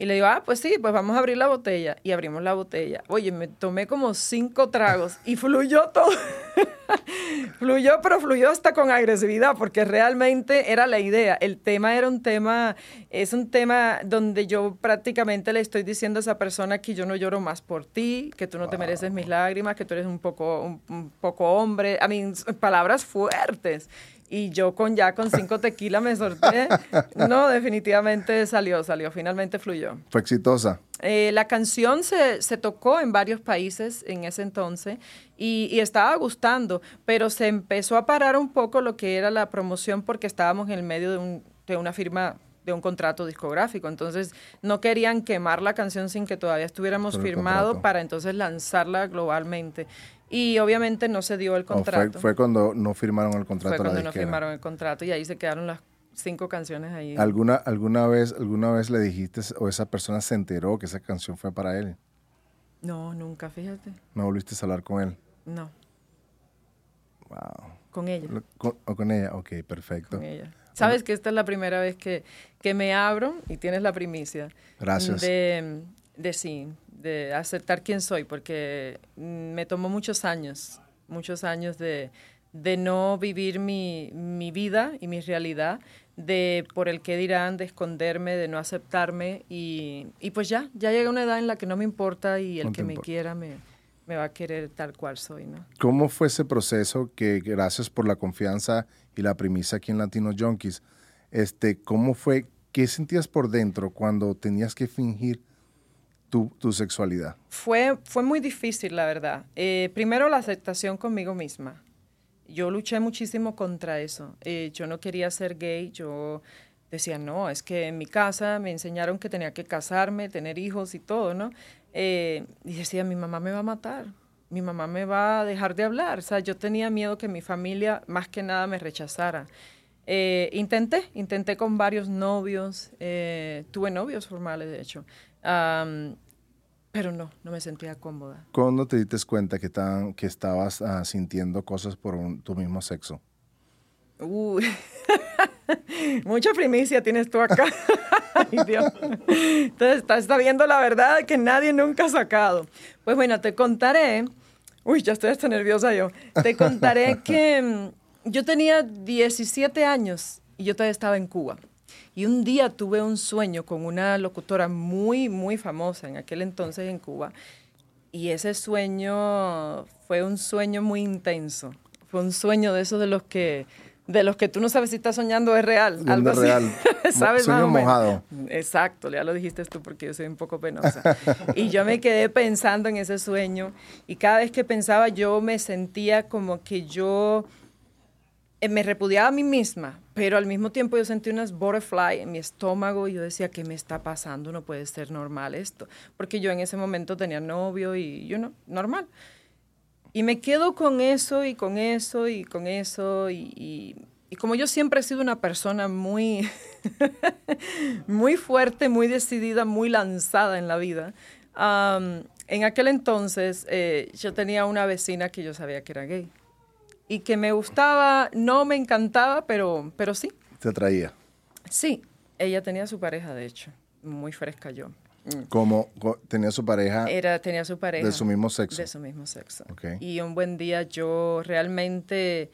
Y le digo, ah, pues sí, pues vamos a abrir la botella. Y abrimos la botella. Oye, me tomé como cinco tragos y fluyó todo. [laughs] fluyó, pero fluyó hasta con agresividad, porque realmente era la idea. El tema era un tema, es un tema donde yo prácticamente le estoy diciendo a esa persona que yo no lloro más por ti, que tú no te mereces mis lágrimas, que tú eres un poco, un, poco hombre. A mí, palabras fuertes y yo con ya con cinco tequilas me sorteé. No, definitivamente salió, salió, finalmente fluyó. Fue exitosa. Eh, la canción se, se, tocó en varios países en ese entonces y, y, estaba gustando, pero se empezó a parar un poco lo que era la promoción porque estábamos en el medio de, un, de una firma de un contrato discográfico. Entonces, no querían quemar la canción sin que todavía estuviéramos firmado para entonces lanzarla globalmente. Y obviamente no se dio el contrato. fue, cuando no firmaron el contrato. Fue cuando no firmaron el contrato y ahí se quedaron las cinco canciones ahí. ¿Alguna, alguna, vez, ¿Alguna vez le dijiste o esa persona se enteró que esa canción fue para él? No, nunca, fíjate. ¿No volviste a hablar con él? No. Wow. Con ella. Con, o con ella, ok, perfecto. Con ella. Sabes que esta es la primera vez que, que me abro y tienes la primicia. Gracias. De, de sí, de aceptar quién soy, porque me tomó muchos años, muchos años de, de no vivir mi, mi, vida y mi realidad, de por el qué dirán, de esconderme, de no aceptarme y, y pues ya, ya llega una edad en la que no me importa y el que me quiera me, me va a querer tal cual soy, ¿no? ¿Cómo fue ese proceso que gracias por la confianza y la premisa aquí en Latino Junkies, este, cómo fue, qué sentías por dentro cuando tenías que fingir tu, tu sexualidad? Fue, fue muy difícil, la verdad. Eh, primero la aceptación conmigo misma. Yo luché muchísimo contra eso. Eh, yo no quería ser gay, yo decía, no, es que en mi casa me enseñaron que tenía que casarme, tener hijos y todo, ¿no? Eh, y decía, mi mamá me va a matar, mi mamá me va a dejar de hablar. O sea, yo tenía miedo que mi familia más que nada me rechazara. Eh, intenté, intenté con varios novios, eh, tuve novios formales de hecho, pero no, no me sentía cómoda. ¿Cuándo te diste cuenta que, tan, que estabas ah, sintiendo cosas por tu mismo sexo? [laughs] [laughs] Mucha primicia tienes tú acá. [laughs] Entonces, estás viendo la verdad que nadie nunca ha sacado. Pues bueno, te contaré. Uy, ya estoy hasta nerviosa yo. Te contaré [laughs] que mm, yo tenía 17 años y yo todavía estaba en Cuba. Y un día tuve un sueño con una locutora muy, muy famosa en aquel entonces en Cuba. Y ese sueño fue un sueño muy intenso. Fue un sueño de esos de los que de los que tú no sabes si estás soñando es real. Algo es real. [laughs] ¿Sabes Sueño mojado. Exacto, ya lo dijiste tú porque yo soy un poco penosa. [laughs] y yo me quedé pensando en ese sueño y cada vez que pensaba yo me sentía como que yo eh, me repudiaba a mí misma, pero al mismo tiempo yo sentí unas butterfly en mi estómago y yo decía, ¿qué me está pasando? No puede ser normal esto. Porque yo en ese momento tenía novio y yo no, normal. Y me quedo con eso y con eso y con eso y, como yo siempre he sido una persona muy, [laughs] muy fuerte, muy decidida, muy lanzada en la vida, en aquel entonces eh, yo tenía una vecina que yo sabía que era gay y que me gustaba, no me encantaba, pero, pero sí. ¿Te atraía? Sí, ella tenía su pareja, de hecho, muy fresca yo. Como tenía su pareja. Era, tenía su pareja. De su mismo sexo. De su mismo sexo. Y un buen día yo realmente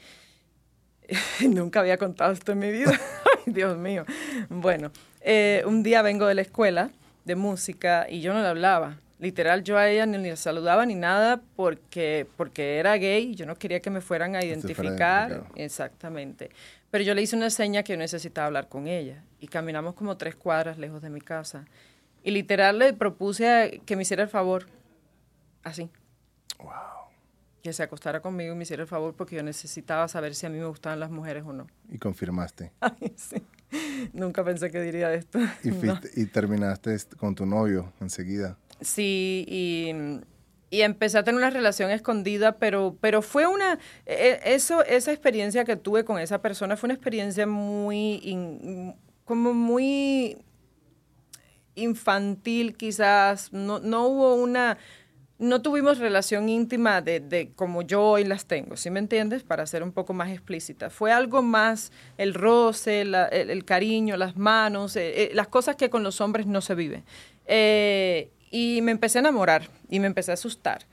[laughs] nunca había contado esto en mi vida. [laughs] Ay, Dios mío. Bueno, eh, un día vengo de la escuela de música y yo no le hablaba. Literal, yo a ella ni le saludaba ni nada porque, porque era gay y yo no quería que me fueran a identificar. Exactamente. Pero yo le hice una seña que yo necesitaba hablar con ella y caminamos como tres cuadras lejos de mi casa. Y literal le propuse que me hiciera el favor, así. Wow. Que se acostara conmigo y me hiciera el favor porque yo necesitaba saber si a mí me gustaban las mujeres o no. Y confirmaste. [laughs] Ay, sí. Nunca pensé que diría esto. Y, [laughs] terminaste con tu novio enseguida. Sí, y, y, empecé a tener una relación escondida, pero, pero fue una, e, eso, esa experiencia que tuve con esa persona fue una experiencia muy, como muy infantil quizás, no, no hubo una, no tuvimos relación íntima de, de, como yo hoy las tengo, ¿sí me entiendes? Para ser un poco más explícita. Fue algo más el roce, el, cariño, las manos, eh, eh, las cosas que con los hombres no se vive. Eh, y me empecé a enamorar y me empecé a asustar.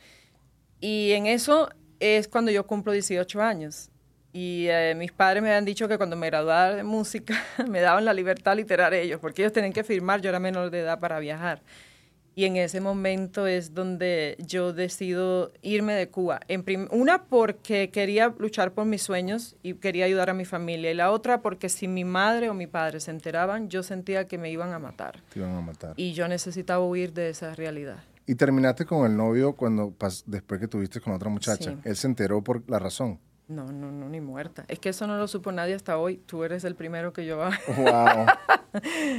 Y en eso es cuando yo cumplo 18 años. Y eh, mis padres me habían dicho que cuando me graduara de música [laughs] me daban la libertad literaria ellos, porque ellos tenían que firmar, yo era menor de edad para viajar. Y en ese momento es donde yo decido irme de Cuba. En una porque quería luchar por mis sueños y quería ayudar a mi familia. Y la otra porque si mi madre o mi padre se enteraban, yo sentía que me iban a matar. Te iban a matar. Y yo necesitaba huir de esa realidad. Y terminaste con el novio cuando después que tuviste con otra muchacha. Él se enteró por la razón. No, no, no, ni muerta. Es que eso no lo supo nadie hasta hoy. Tú eres el primero que yo. Wow. [laughs]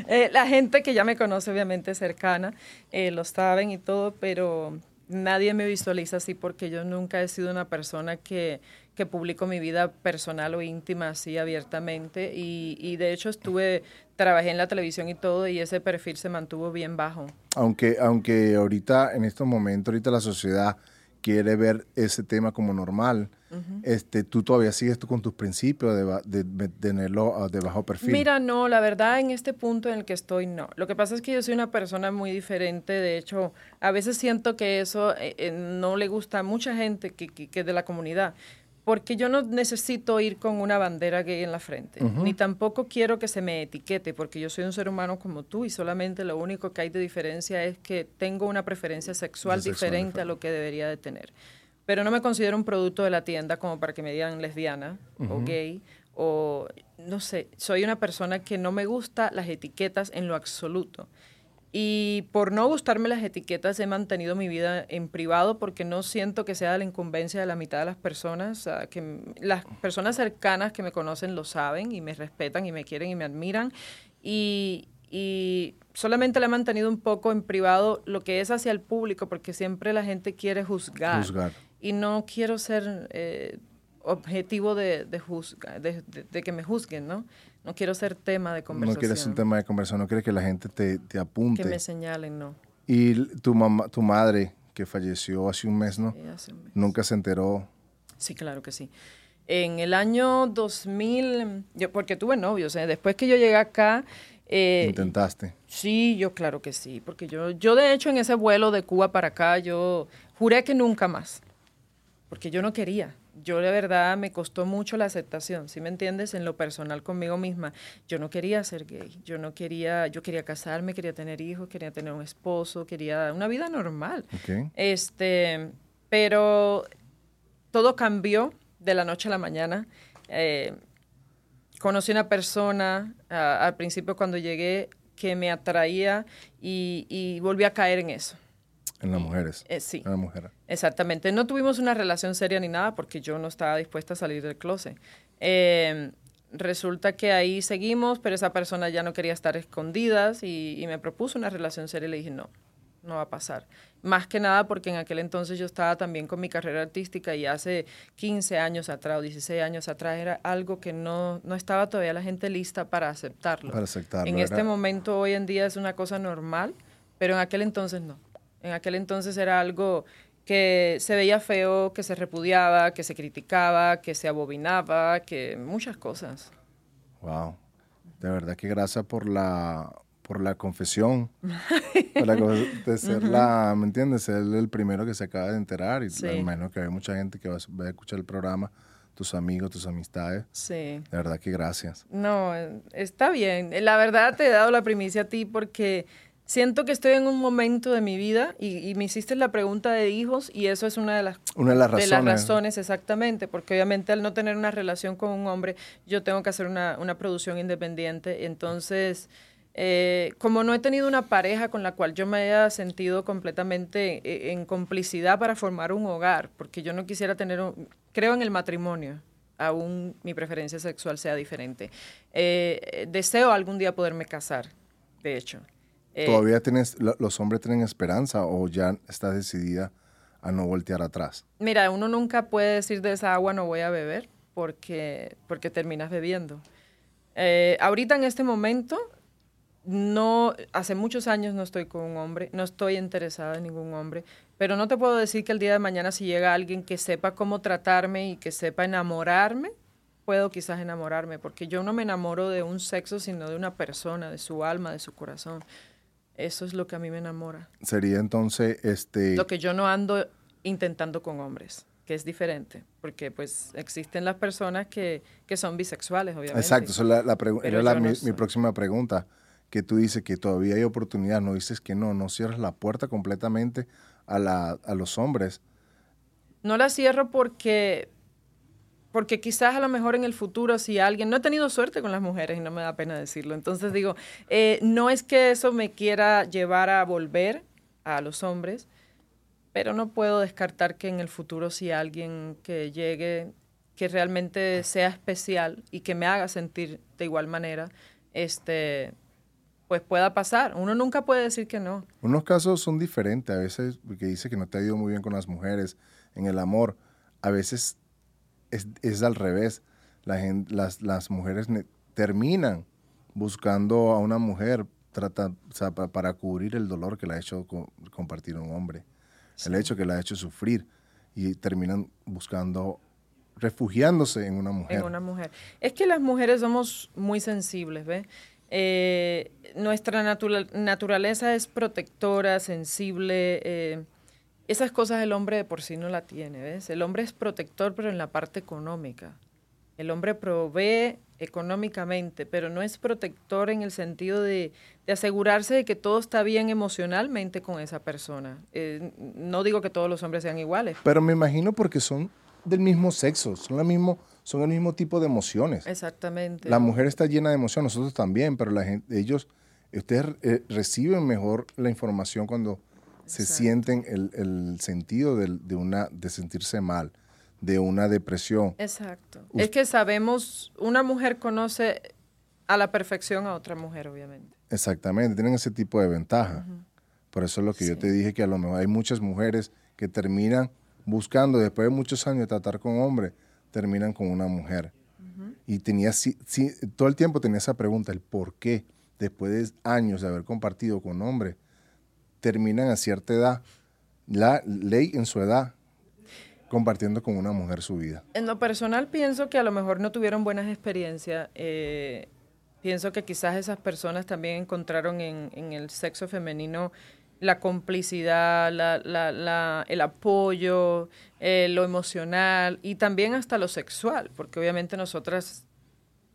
Eh, la gente que ya me conoce, obviamente cercana, eh, lo saben y todo, pero nadie me visualiza así porque yo nunca he sido una persona que, que publico mi vida personal o íntima así abiertamente. Y, y de hecho estuve, trabajé en la televisión y todo, y ese perfil se mantuvo bien bajo. Aunque, aunque ahorita, en estos momentos, ahorita la sociedad quiere ver ese tema como normal, este, tú todavía sigues tú con tus principios de, de, tenerlo ah, de bajo perfil. Mira, no, la verdad en este punto en el que estoy, no. Lo que pasa es que yo soy una persona muy diferente, de hecho, a veces siento que eso eh, eh, no le gusta a mucha gente que, que, de la comunidad porque yo no necesito ir con una bandera gay en la frente, ni tampoco quiero que se me etiquete, porque yo soy un ser humano como tú y solamente lo único que hay de diferencia es que tengo una preferencia sexual, diferente a lo que debería de tener. Pero no me considero un producto de la tienda como para que me digan lesbiana o gay o no sé, soy una persona que no me gusta las etiquetas en lo absoluto. Y por no gustarme las etiquetas he mantenido mi vida en privado porque no siento que sea la incumbencia de la mitad de las personas. que las personas cercanas que me conocen lo saben y me respetan y me quieren y me admiran. Y, y solamente la he mantenido un poco en privado lo que es hacia el público porque siempre la gente quiere juzgar. juzgar. Y no quiero ser eh, objetivo de, de, de, que me juzguen, ¿no? No quiero ser tema de conversación. No quieres ser un tema de conversación, no quieres que la gente te, te apunte. Que me señalen, no. Y tu mamá, tu madre, que falleció hace un mes, ¿no? Sí, hace un mes. ¿Nunca se enteró? Sí, claro que sí. En el año 2000, yo, porque tuve novios, ¿eh? después que yo llegué acá... Eh, ¿Intentaste? Sí, yo claro que sí, porque yo, yo de hecho en ese vuelo de Cuba para acá, yo juré que nunca más, porque yo no quería yo de verdad me costó mucho la aceptación, ¿sí me entiendes? En lo personal conmigo misma. Yo no quería ser gay, yo no quería, yo quería casarme, quería tener hijos, quería tener un esposo, quería una vida normal. Este, pero todo cambió de la noche a la mañana. Eh, conocí una persona al principio cuando llegué que me atraía y, y volví a caer en eso. En las mujeres. Eh, sí. En las mujeres. Exactamente. No tuvimos una relación seria ni nada porque yo no estaba dispuesta a salir del closet. Em, resulta que ahí seguimos, pero esa persona ya no quería estar escondidas y, me propuso una relación seria y le dije, no, no va a pasar. Más que nada porque en aquel entonces yo estaba también con mi carrera artística y hace 15 años atrás o 16 años atrás era algo que no, no estaba todavía la gente lista para aceptarlo. Para aceptarlo. En este momento, hoy en día es una cosa normal, pero en aquel entonces no. En aquel entonces era algo que se veía feo, que se repudiaba, que se criticaba, que se abominaba, que muchas cosas. Wow. De verdad que gracias por la por la confesión, [laughs] de ser la, ¿me entiendes? Ser el primero que se acaba de enterar y sí. imagino que hay mucha gente que va, a escuchar el programa, tus amigos, tus amistades. Sí. De verdad que gracias. No, está bien. La verdad te he dado la primicia a ti porque siento que estoy en un momento de mi vida y, me hiciste la pregunta de hijos y eso es una de las, una de las razones. las razones exactamente, porque obviamente al no tener una relación con un hombre, yo tengo que hacer una, una producción independiente. Entonces, eh, como no he tenido una pareja con la cual yo me haya sentido completamente eh, en complicidad para formar un hogar, porque yo no quisiera tener un, creo en el matrimonio aún mi preferencia sexual sea diferente. Eh, deseo algún día poderme casar, de hecho. Eh, ¿Todavía tienes, los hombres tienen esperanza o ya estás decidida a no voltear atrás? Mira, uno nunca puede decir de esa agua no voy a beber porque, porque terminas bebiendo. Eh, ahorita en este momento, no, hace muchos años no estoy con un hombre, no estoy interesada en ningún hombre, pero no te puedo decir que el día de mañana si llega alguien que sepa cómo tratarme y que sepa enamorarme, puedo quizás enamorarme, porque yo no me enamoro de un sexo, sino de una persona, de su alma, de su corazón. Eso es lo que a mí me enamora. Sería entonces este... Lo que yo no ando intentando con hombres, que es diferente, porque pues existen las personas que, que son bisexuales, obviamente. Exacto, esa la, la era mi, próxima pregunta, que tú dices que todavía hay oportunidad, no dices que no, no cierras la puerta completamente a, la, a los hombres. No la cierro porque porque quizás a lo mejor en el futuro si alguien, no he tenido suerte con las mujeres y no me da pena decirlo, entonces digo, eh, no es que eso me quiera llevar a volver a los hombres, pero no puedo descartar que en el futuro si alguien que llegue, que realmente sea especial y que me haga sentir de igual manera, este, pues pueda pasar. Uno nunca puede decir que no. Unos casos son diferentes, a veces que dice que no te ha ido muy bien con las mujeres en el amor, a veces es, al revés. La las, las mujeres terminan buscando a una mujer trata, para, cubrir el dolor que le ha hecho compartir un hombre, el hecho que le ha hecho sufrir. y terminan buscando, refugiándose en una mujer. En una mujer. Es que las mujeres somos muy sensibles, ¿ves? Eh, nuestra naturaleza es protectora, sensible. Eh, esas cosas el hombre de por sí no la tiene, ¿ves? El hombre es protector, pero en la parte económica. El hombre provee económicamente, pero no es protector en el sentido de, asegurarse de que todo está bien emocionalmente con esa persona. Eh, no digo que todos los hombres sean iguales. Pero me imagino porque son del mismo sexo, son, la mismo, son el mismo tipo de emociones. Exactamente. La mujer está llena de emociones, nosotros también, pero la gente, ellos, ustedes eh, reciben mejor la información cuando se sienten el, el sentido de, de, una, de sentirse mal de una depresión. Exacto. es que sabemos, una mujer conoce a la perfección a otra mujer, obviamente. Exactamente, tienen ese tipo de ventaja. Por eso es lo que yo te dije, que a lo mejor hay muchas mujeres que terminan buscando, después de muchos años de tratar con hombres, terminan con una mujer. Y tenía, sí, todo el tiempo tenía esa pregunta, el por qué, después de años de haber compartido con hombres, terminan a cierta edad, la ley en su edad, compartiendo con una mujer su vida? En lo personal pienso que a lo mejor no tuvieron buenas experiencias. Eh, pienso que quizás esas personas también encontraron en, el sexo femenino la complicidad, el apoyo, eh, lo emocional y también hasta lo sexual, porque obviamente nosotras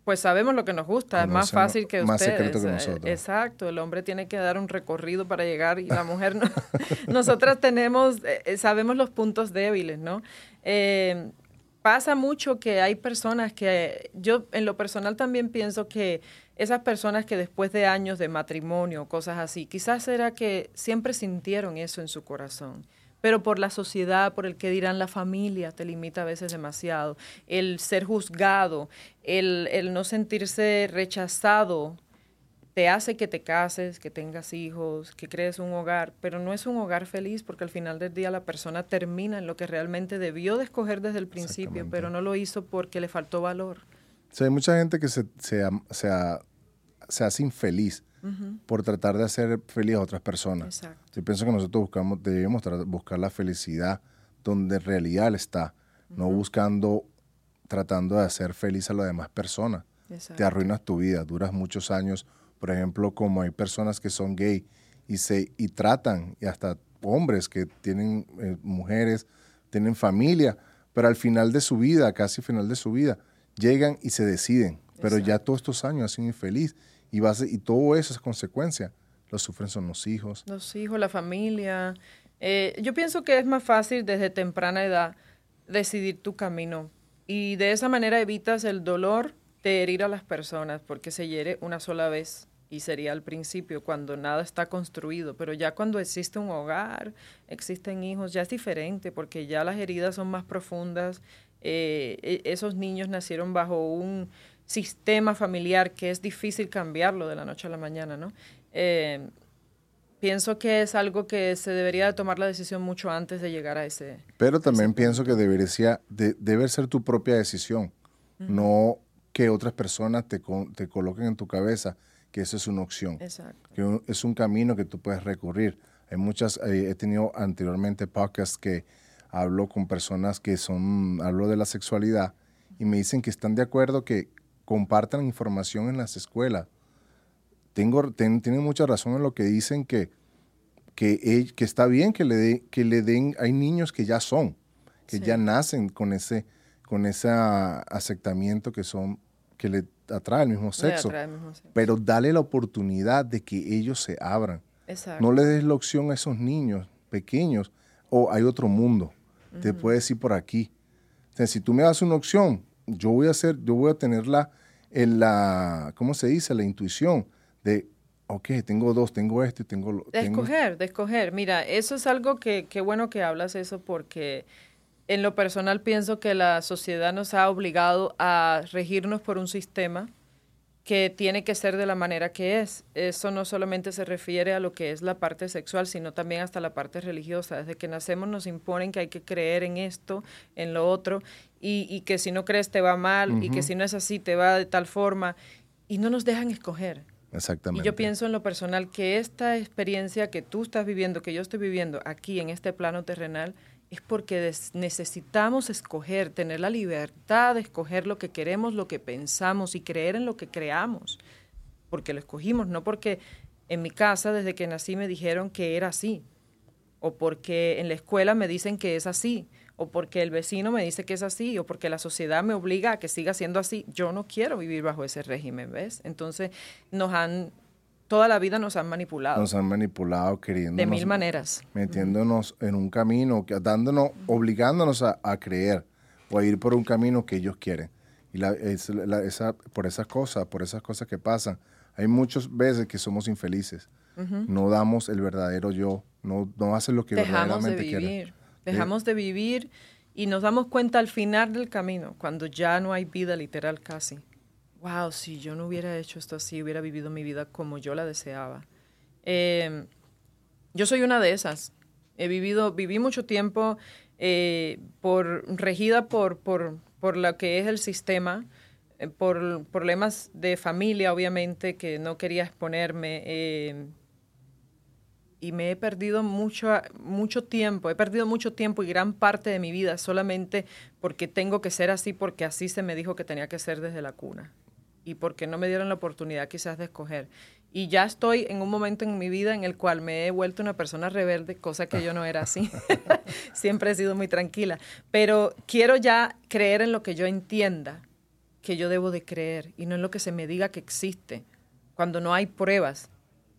pues sabemos lo que nos gusta, es más fácil que más ustedes. Secreto que nosotros. Exacto, el hombre tiene que dar un recorrido para llegar y la [laughs] mujer no. [laughs] Nosotras tenemos, eh, sabemos los puntos débiles, ¿no? Eh, pasa mucho que hay personas que, yo en lo personal también pienso que esas personas que después de años de matrimonio, cosas así, quizás era que siempre sintieron eso en su corazón pero por la sociedad, por el que dirán la familia, te limita a veces demasiado. El ser juzgado, el, el no sentirse rechazado, te hace que te cases, que tengas hijos, que crees un hogar, pero no es un hogar feliz porque al final del día la persona termina en lo que realmente debió de escoger desde el principio, pero no lo hizo porque le faltó valor. hay mucha gente que se, se, se, se hace infeliz por tratar de hacer feliz a otras personas. Yo pienso que nosotros buscamos, debemos buscar la felicidad donde en realidad está, no buscando, tratando de hacer feliz a las demás personas. Te arruinas tu vida, duras muchos años. Por ejemplo, como hay personas que son gay y, se, y tratan, y hasta hombres que tienen eh, mujeres, tienen familia, pero al final de su vida, casi final de su vida, llegan y se deciden. Pero ya todos estos años han sido infeliz y, todo eso es consecuencia. Los sufren son los hijos. Los hijos, la familia. Eh, yo pienso que es más fácil desde temprana edad decidir tu camino y de esa manera evitas el dolor de herir a las personas porque se hiere una sola vez y sería al principio cuando nada está construido, pero ya cuando existe un hogar, existen hijos, ya es diferente porque ya las heridas son más profundas, eh, e, esos niños nacieron bajo un sistema familiar que es difícil cambiarlo de la noche a la mañana, ¿no? Eh, pienso que es algo que se debería tomar la decisión mucho antes de llegar a ese. Pero también pienso que debería, de, debe ser tu propia decisión, no que otras personas te, te coloquen en tu cabeza que eso es una opción, Exacto. que es un camino que tú puedes recurrir. Hay muchas, eh, he tenido anteriormente podcasts que hablo con personas que son, hablo de la sexualidad y me dicen que están de acuerdo que compartan información en las escuelas. Tengo, tienen mucha razón en lo que dicen que, que, que está bien que le, de, que le den, hay niños que ya son, que ya nacen con ese, con ese aceptamiento que son, que le atrae el mismo sexo. Pero dale la oportunidad de que ellos se abran. No le des la opción a esos niños pequeños o hay otro mundo. Te puedes ir por aquí. si tú me das una opción, yo voy a hacer, yo voy a tener la, en la, ¿cómo se dice? La intuición de, ok, tengo dos, tengo este, tengo... De escoger, de escoger. Mira, eso es algo que, qué bueno que hablas eso porque en lo personal pienso que la sociedad nos ha obligado a regirnos por un sistema que tiene que ser de la manera que es. Eso no solamente se refiere a lo que es la parte sexual, sino también hasta la parte religiosa. Desde que nacemos nos imponen que hay que creer en esto, en lo otro, y, que si no crees te va mal, y que si no es así te va de tal forma, y no nos dejan escoger. Exactamente. Y yo pienso en lo personal que esta experiencia que tú estás viviendo, que yo estoy viviendo aquí en este plano terrenal, es porque necesitamos escoger, tener la libertad de escoger lo que queremos, lo que pensamos y creer en lo que creamos, porque lo escogimos, no porque en mi casa desde que nací me dijeron que era así, o porque en la escuela me dicen que es así, o porque el vecino me dice que es así, o porque la sociedad me obliga a que siga siendo así. Yo no quiero vivir bajo ese régimen, ¿ves? Entonces nos han toda la vida nos han manipulado. Nos han manipulado queriendo. De mil maneras. Metiéndonos en un camino, dándonos, obligándonos a, creer o a ir por un camino que ellos quieren. Y la, esa, por esas cosas, por esas cosas que pasan, hay muchas veces que somos infelices. No damos el verdadero yo, no, no hacen lo que Dejamos verdaderamente de vivir. Dejamos de vivir y nos damos cuenta al final del camino, cuando ya no hay vida literal casi wow, si yo no hubiera hecho esto así, hubiera vivido mi vida como yo la deseaba. Em, yo soy una de esas. He vivido, viví mucho tiempo eh, por, regida por, por, por lo que es el sistema, eh, por problemas de familia, obviamente, que no quería exponerme. Y me he perdido mucho, mucho tiempo, he perdido mucho tiempo y gran parte de mi vida solamente porque tengo que ser así, porque así se me dijo que tenía que ser desde la cuna y porque no me dieron la oportunidad quizás de escoger. Y ya estoy en un momento en mi vida en el cual me he vuelto una persona rebelde, cosa que yo no era así. [laughs] [laughs] Siempre he sido muy tranquila. Pero quiero ya creer en lo que yo entienda que yo debo de creer y no en lo que se me diga que existe, cuando no hay pruebas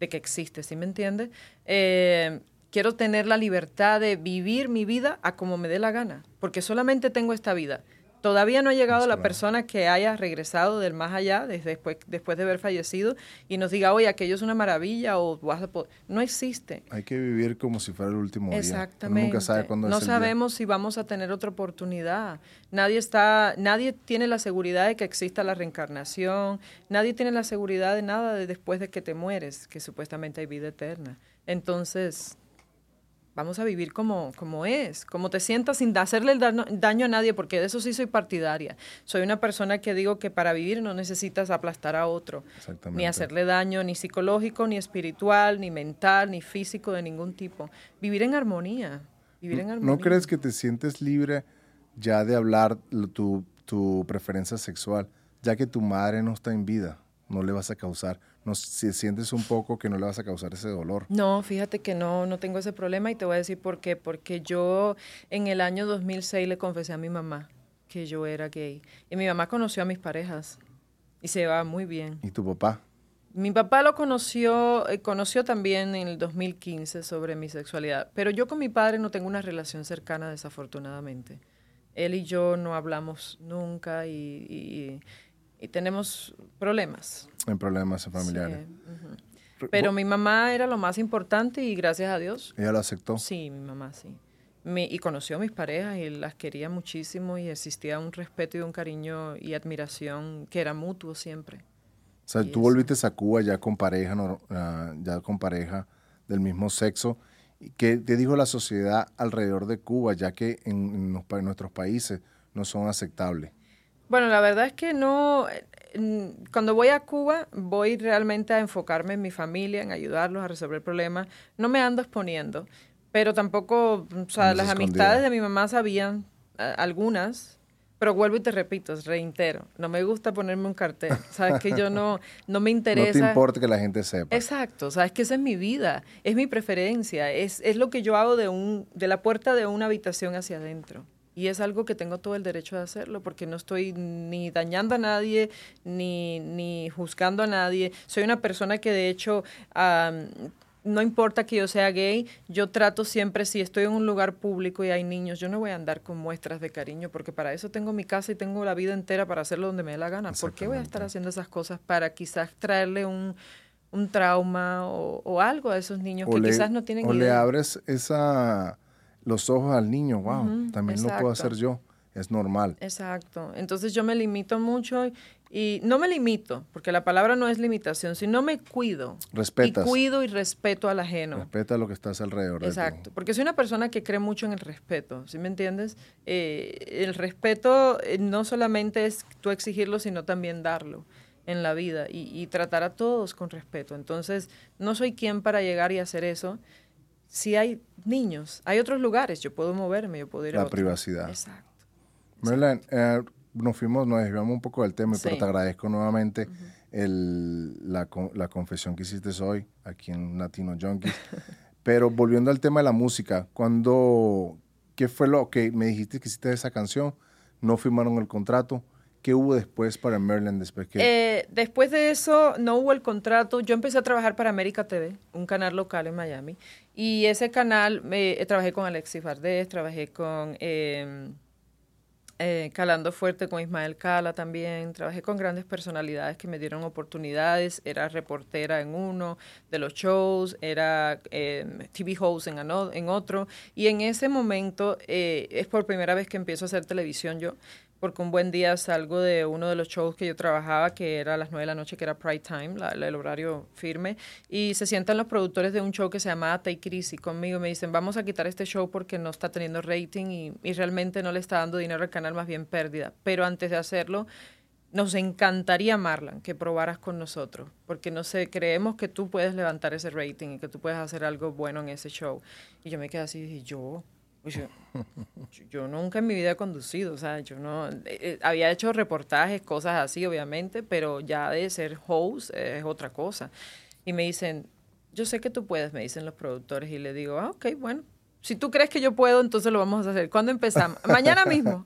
de que existe, ¿sí me entiende? Eh, quiero tener la libertad de vivir mi vida a como me dé la gana, porque solamente tengo esta vida Todavía no ha llegado la persona que haya regresado del más allá desde después, después de haber fallecido y nos diga, oye, aquello es una maravilla o vas a No existe. Hay que vivir como si fuera el último día. Exactamente. Nunca sabe cuándo no sabemos si vamos a tener otra oportunidad. Nadie, está, nadie tiene la seguridad de que exista la reencarnación. Nadie tiene la seguridad de nada de después de que te mueres, que supuestamente hay vida eterna. Entonces, vamos a vivir como, como es, como te sientas sin hacerle el daño, a nadie, porque de eso sí soy partidaria. Soy una persona que digo que para vivir no necesitas aplastar a otro, ni hacerle daño, ni psicológico, ni espiritual, ni mental, ni físico de ningún tipo. Vivir en armonía, vivir en armonía. ¿No crees que te sientes libre ya de hablar tu, tu preferencia sexual, ya que tu madre no está en vida? No le vas a causar no, si sientes un poco que no le vas a causar ese dolor. No, fíjate que no, no tengo ese problema y te voy a decir por qué. Porque yo en el año 2006 le confesé a mi mamá que yo era gay. Y mi mamá conoció a mis parejas y se llevaba muy bien. ¿Y tu papá? Mi papá lo conoció, eh, conoció también en el 2015 sobre mi sexualidad, pero yo con mi padre no tengo una relación cercana desafortunadamente. Él y yo no hablamos nunca y y tenemos problemas. En problemas familiares. Pero mi mamá era lo más importante y gracias a Dios. ¿Ella lo aceptó? Sí, mi mamá sí. y conoció a mis parejas y las quería muchísimo y existía un respeto y un cariño y admiración que era mutuo siempre. O sea, tú volviste a Cuba ya con pareja, ah, ya con pareja del mismo sexo. ¿Qué te dijo la sociedad alrededor de Cuba, ya que en nuestros países no son aceptables? Bueno, la verdad es que no, cuando voy a Cuba voy realmente a enfocarme en mi familia, en ayudarlos a resolver problemas. No me ando exponiendo, pero tampoco, o sea, las amistades de mi mamá sabían, algunas, pero vuelvo y te repito, reitero, no me gusta ponerme un cartel, [laughs] sabes que yo no, no me interesa. No te importa que la gente sepa. Exacto, sabes que esa es mi vida, es mi preferencia, es, es lo que yo hago de, un, de la puerta de una habitación hacia adentro. Y es algo que tengo todo el derecho de hacerlo porque no estoy ni dañando a nadie, ni, ni juzgando a nadie. Soy una persona que de hecho... no importa que yo sea gay, yo trato siempre, si estoy en un lugar público y hay niños, yo no voy a andar con muestras de cariño, porque para eso tengo mi casa y tengo la vida entera para hacerlo donde me dé la gana. ¿Por qué voy a estar haciendo esas cosas para quizás traerle un, trauma o, algo a esos niños que quizás no tienen o le abres esa los ojos al niño, wow, también lo puedo hacer yo, es normal. Exacto, entonces yo me limito mucho y no me limito, porque la palabra no es limitación, sino me cuido. Respetas. Y cuido y respeto al ajeno. Respeta lo que estás alrededor. Exacto, porque soy una persona que cree mucho en el respeto, ¿sí me entiendes? Eh, el respeto eh, no solamente es tú exigirlo, sino también darlo en la vida y, y tratar a todos con respeto. Entonces, no soy quien para llegar y hacer eso si hay niños, hay otros lugares, yo puedo moverme, yo puedo ir a La privacidad. Exacto. Merlin, eh, nos fuimos, nos desviamos un poco del tema, pero te agradezco nuevamente el- la, la confesión que hiciste hoy aquí en Latino Junkies. [laughs] pero volviendo al tema de la música, cuando, ¿qué fue lo que me dijiste que hiciste esa canción? No firmaron el contrato. ¿Qué hubo después para Merlin después que Eh, después de eso no hubo el contrato. Yo empecé a trabajar para América TV, un canal local en Miami. Y ese canal, me, eh, trabajé con Alexis Vardés, trabajé con eh, eh, Calando Fuerte, con Ismael Cala también. Trabajé con grandes personalidades que me dieron oportunidades. Era reportera en uno de los shows, era eh, TV host en, en otro. Y en ese momento eh, es por primera vez que empiezo a hacer televisión yo porque un buen día salgo de uno de los shows que yo trabajaba, que era a las 9 de la noche, que era Pride Time, el horario firme, y se sientan los productores de un show que se llamaba Take It Easy conmigo, me dicen, vamos a quitar este show porque no está teniendo rating y, realmente no le está dando dinero al canal, más bien pérdida. Pero antes de hacerlo, nos encantaría, Marlan, que probaras con nosotros, porque no sé, creemos que tú puedes levantar ese rating y que tú puedes hacer algo bueno en ese show. Y yo me quedé así y yo, yo, yo, nunca en mi vida he conducido, o sea, yo no, eh, eh, había hecho reportajes, cosas así, obviamente, pero ya de ser host eh, es otra cosa. Y me dicen, yo sé que tú puedes, me dicen los productores, y le digo, ah, ok, bueno, si tú crees que yo puedo, entonces lo vamos a hacer. ¿Cuándo empezamos? [laughs] Mañana mismo.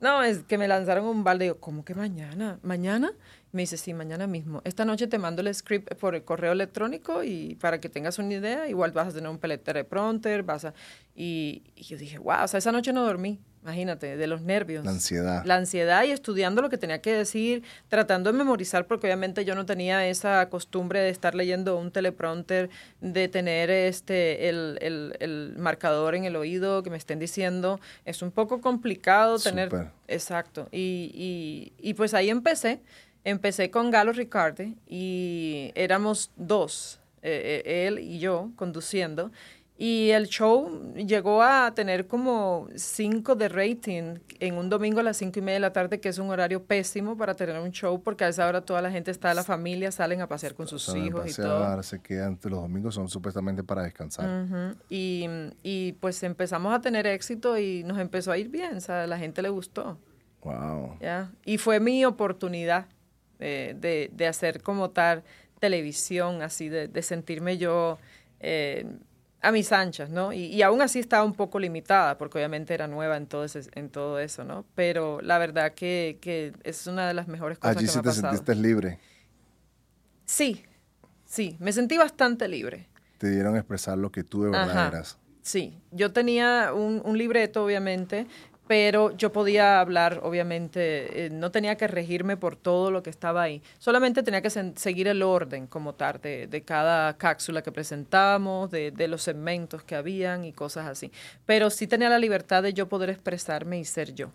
No, es que me lanzaron un balde. Digo, ¿cómo que mañana? ¿Mañana? Me dice, sí, mañana mismo. Esta noche te mando el script por el correo electrónico y para que tengas una idea, igual vas a tener un teleprompter, vas a... Y, y yo dije, wow, o sea, esa noche no dormí, imagínate, de los nervios. La ansiedad. La ansiedad y estudiando lo que tenía que decir, tratando de memorizar, porque obviamente yo no tenía esa costumbre de estar leyendo un teleprompter, de tener este el, el, el marcador en el oído que me estén diciendo. Es un poco complicado tener... Exacto. Y, y, y pues ahí empecé. Empecé con Galo Ricarde y éramos dos, eh, eh, él y yo, conduciendo. Y el show llegó a tener como cinco de rating en un domingo a las cinco y media de la tarde, que es un horario pésimo para tener un show, porque a esa hora toda la gente está, la familia, salen a pasear con sus Salen a hijos y todo. se quedan, los domingos son supuestamente para descansar. Y, y pues empezamos a tener éxito y nos empezó a ir bien, o sea, a la gente le gustó. Wow. ¿ya? Y fue mi oportunidad eh, de, de hacer como tal televisión, así, de, de sentirme yo eh, a mis anchas, ¿no? Y, y aún así estaba un poco limitada, porque obviamente era nueva en todo, ese- en todo eso, ¿no? Pero la verdad que, que es una de las mejores cosas Allí que sí me ha te pasado. sentiste libre. Sí, sí, me sentí bastante libre. Te dieron a expresar lo que tú de verdad Ajá. eras. Sí, yo tenía un, un libreto, obviamente, pero yo podía hablar, obviamente, eh, no tenía que regirme por todo lo que estaba ahí. Solamente tenía que seguir el orden como tal de, de cada cápsula que presentábamos, de, de los segmentos que habían y cosas así. Pero sí tenía la libertad de yo poder expresarme y ser yo.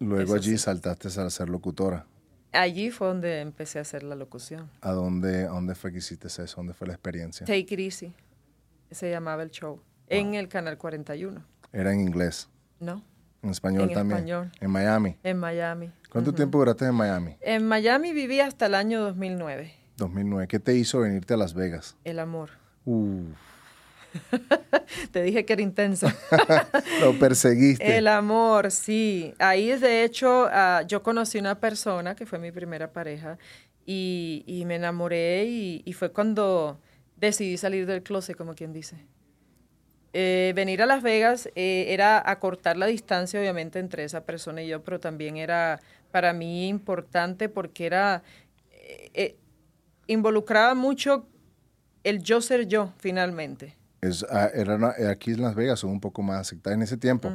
Luego Eso allí sí. saltaste a ser locutora. Allí fue donde empecé a hacer la locución. ¿A dónde, a dónde fue que hiciste eso? ¿Dónde fue la experiencia? Take It Easy, se llamaba el show, en el Canal 41, Era en inglés, ¿no? En español En también. español. En Miami. En Miami. ¿Cuánto tiempo duraste en Miami? En Miami viví hasta el año 2009. 2009. ¿Qué te hizo venirte a Las Vegas? El amor. Uh, [laughs] Te dije que era intenso. [laughs] lo perseguiste. El amor, sí. Ahí, de hecho, ah, yo conocí una persona que fue mi primera pareja y, y me enamoré y, y fue cuando decidí salir del closet, como quien dice. Eh, venir a Las Vegas eh, era acortar la distancia, obviamente, entre esa persona y yo, pero también era para mí importante porque era eh, eh, involucraba mucho el yo ser yo, finalmente. Es, ah, era una- eh, aquí en Las Vegas son un poco más aceptadas. En ese tiempo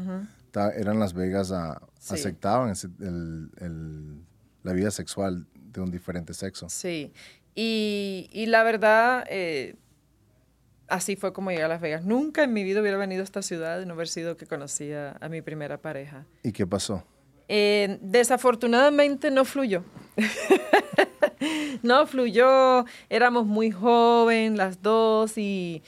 ta- eran Las Vegas, ah, Sí. aceptaban ese- el- el- la vida sexual de un diferente sexo. Sí, y, y la verdad, eh, así fue como llegué a Las Vegas. Nunca en mi vida hubiera venido a esta ciudad de no haber sido que conocía a mi primera pareja. ¿Y qué pasó? Eh, desafortunadamente no fluyó. [laughs] no fluyó, éramos muy jóvenes las dos y,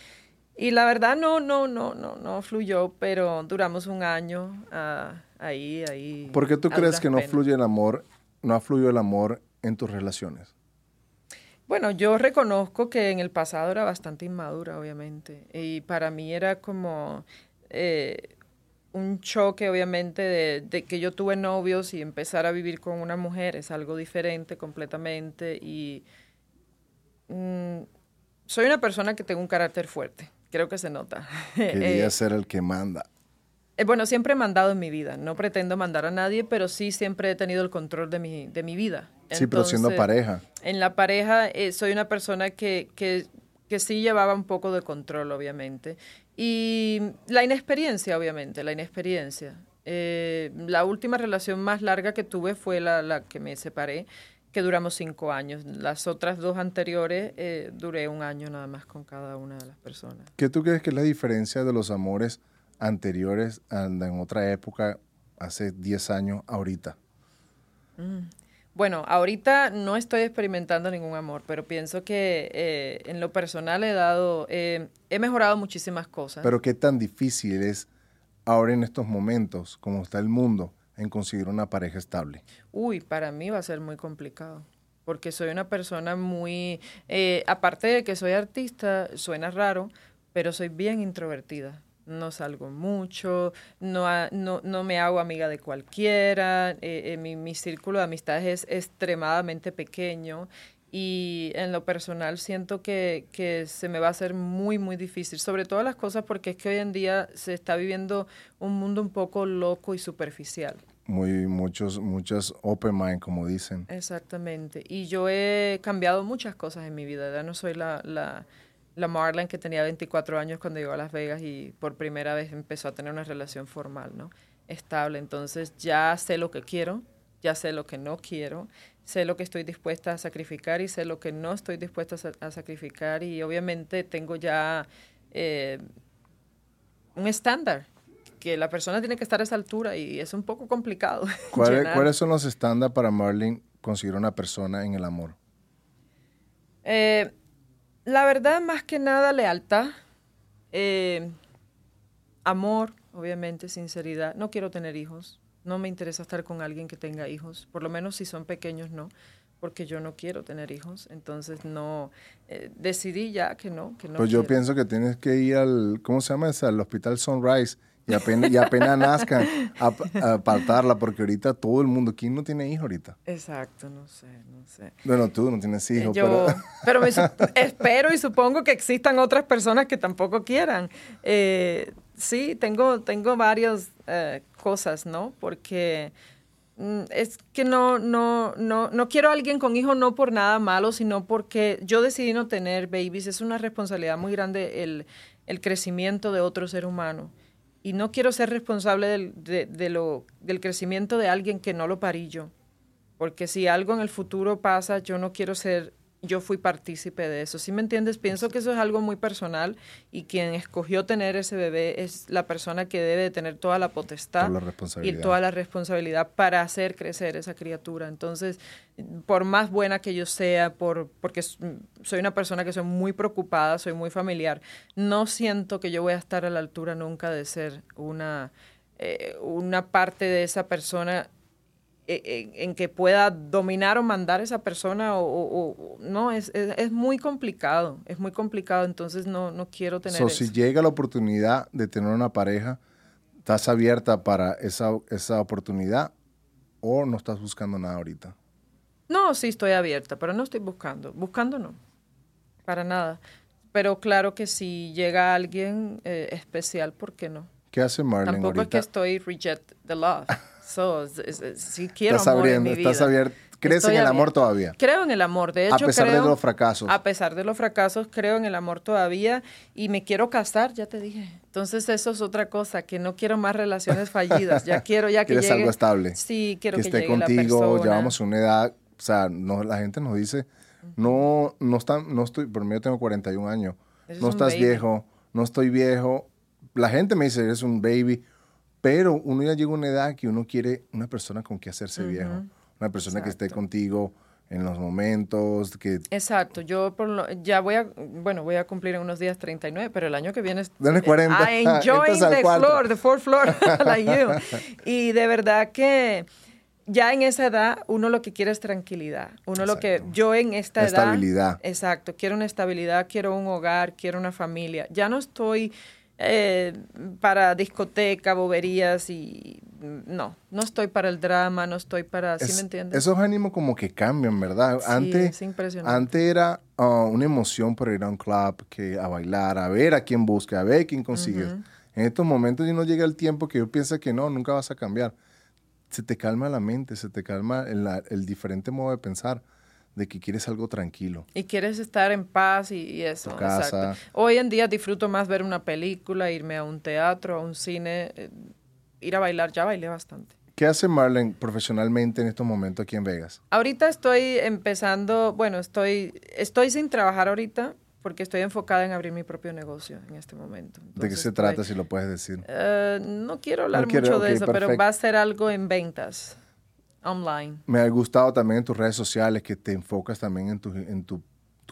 y la verdad no, no, no, no, no fluyó, pero duramos un año ah, ahí, ahí. ¿Por qué tú crees que no fluye el amor, no fluye el amor en tus relaciones? Bueno, yo reconozco que en el pasado era bastante inmadura, obviamente, y para mí era como eh, un choque, obviamente, de, que yo tuve novios y empezar a vivir con una mujer es algo diferente completamente y mm, soy una persona que tengo un carácter fuerte, creo que se nota. Quería [laughs] eh, ser el que manda. Eh, bueno, siempre he mandado en mi vida, no pretendo mandar a nadie, pero sí siempre he tenido el control de mi, de mi vida. Sí, pero siendo pareja. En la pareja eh, soy una persona que, que, que sí llevaba un poco de control, obviamente. Y la inexperiencia, obviamente, la inexperiencia. Eh, la última relación más larga que tuve fue la, la, que me separé, que duramos cinco años. Las otras dos anteriores duré un año nada más con cada una de las personas. ¿Qué tú crees que es la diferencia de los amores? anteriores en otra época, hace 10 años, ahorita? Mm. Bueno, ahorita no estoy experimentando ningún amor, pero pienso que eh, en lo personal he dado, eh, he mejorado muchísimas cosas. Pero qué tan difícil es ahora en estos momentos, como está el mundo, en conseguir una pareja estable. Uy, para mí va a ser muy complicado, porque soy una persona muy, eh, aparte de que soy artista, suena raro, pero soy bien introvertida no salgo mucho, no, no, no, me hago amiga de cualquiera, eh, eh, mi, mi, círculo de amistades es extremadamente pequeño y en lo personal siento que, que, se me va a hacer muy, muy difícil, sobre todas las cosas porque es que hoy en día se está viviendo un mundo un poco loco y superficial. Muy, muchos, muchos open mind, como dicen. Exactamente. Y yo he cambiado muchas cosas en mi vida, ya no soy la, la la Marlene que tenía 24 años cuando llegó a Las Vegas y por primera vez empezó a tener una relación formal, ¿no? Estable. Entonces ya sé lo que quiero, ya sé lo que no quiero, sé lo que estoy dispuesta a sacrificar y sé lo que no estoy dispuesta a, sacrificar y obviamente tengo ya eh, un estándar que la persona tiene que estar a esa altura y es un poco complicado. [laughs] ¿Cuáles son los estándares para Marlene conseguir una persona en el amor? Eh, la verdad, más que nada, lealtad, eh, amor, obviamente, sinceridad. No quiero tener hijos. No me interesa estar con alguien que tenga hijos. Por lo menos si son pequeños, no. Porque yo no quiero tener hijos. Entonces, no. Eh, decidí ya que no. Que no pues yo pienso que tienes que ir al. ¿Cómo se llama ese? Al Hospital Sunrise y apenas, y apenas nazcan, apartarla, porque ahorita todo el mundo, ¿quién no tiene hijo ahorita? Exacto, no sé, no sé. Bueno, tú no tienes hijos, pero... pero [laughs] espero y supongo que existan otras personas que tampoco quieran. Eh, sí, tengo, tengo varias eh, cosas, ¿no? Porque mm, es que no, no, no, no quiero a alguien con hijos no por nada malo, sino porque yo decidí no tener babies. Es una responsabilidad muy grande el, el crecimiento de otro ser humano y no quiero ser responsable del, de, lo, del crecimiento de alguien que no lo parí yo. Porque si algo en el futuro pasa, yo no quiero ser yo fui partícipe de eso. ¿Sí me entiendes? Pienso que eso es algo muy personal y quien escogió tener ese bebé es la persona que debe tener toda la potestad y toda la responsabilidad para hacer crecer esa criatura. Entonces, por más buena que yo sea, por, porque soy una persona que soy muy preocupada, soy muy familiar, no siento que yo voy a estar a la altura nunca de ser una, eh, una parte de esa persona e, en, que pueda dominar o mandar esa persona o, no, es, es, muy complicado, es muy complicado, entonces no, no quiero tener eso. Si llega la oportunidad de tener una pareja, ¿estás abierta para esa, esa oportunidad o no estás buscando nada ahorita? No, sí estoy abierta, pero no estoy buscando, buscando no, para nada. Pero claro que si llega alguien eh, especial, ¿por qué no? ¿Qué hace Marlene Tampoco es que estoy reject the love. [laughs] So, si quiero estás amor en mi vida. Estás abierto. ¿Crees en el amor todavía? Creo en el amor. De hecho, a pesar de los fracasos. A pesar de los fracasos, creo en el amor todavía y me quiero casar, ya te dije. Entonces eso es otra cosa, que no quiero más relaciones fallidas. Ya [laughs] quiero ya que ¿Quieres algo estable? Sí, quiero que, que esté contigo. Llevamos una edad, o sea, no, la gente nos dice, no, no están, no estoy, por mí yo tengo 41 años, no estás viejo, no estoy viejo. La gente me dice, eres un baby pero uno ya llega a una edad que uno quiere una persona con que hacerse viejo, una persona que esté contigo en los momentos que... Exacto, yo por ya voy a, bueno, voy a cumplir en unos días 39, pero el año que viene... Dale 40. I [laughs] enjoy the floor, the fourth floor, [laughs] [laughs] like you. Y de verdad que ya en esa edad uno lo que quiere es tranquilidad. Uno lo que yo en esta edad estabilidad. Exacto, quiero una estabilidad, quiero un hogar, quiero una familia. Ya no estoy eh, para discoteca, boberías y no, no estoy para el drama, no estoy para, ¿sí me entiendes? Esos ánimos como que cambian, ¿verdad? Sí, antes, es impresionante. antes era uh, una emoción por ir a un club, que a bailar, a ver a quién busca, a ver quién consigues. En estos momentos ya no llega el tiempo que yo pienso que no, nunca vas a cambiar. Se te calma la mente, se te calma el, el diferente modo de pensar de que quieres algo tranquilo. Y quieres estar en paz y, y eso. Tu casa. exacto. Hoy en día disfruto más ver una película, irme a un teatro, a un cine, eh, ir a bailar. Ya bailé bastante. ¿Qué hace Marlene profesionalmente en estos momentos aquí en Vegas? Ahorita estoy empezando, bueno, estoy, estoy sin trabajar ahorita porque estoy enfocada en abrir mi propio negocio en este momento. ¿De qué se estoy- trata, si lo puedes decir? Eh, no quiero hablar No mucho de eso, pero va a ser algo en ventas online. Me ha gustado también en tus redes sociales que te enfocas también en tu, en tu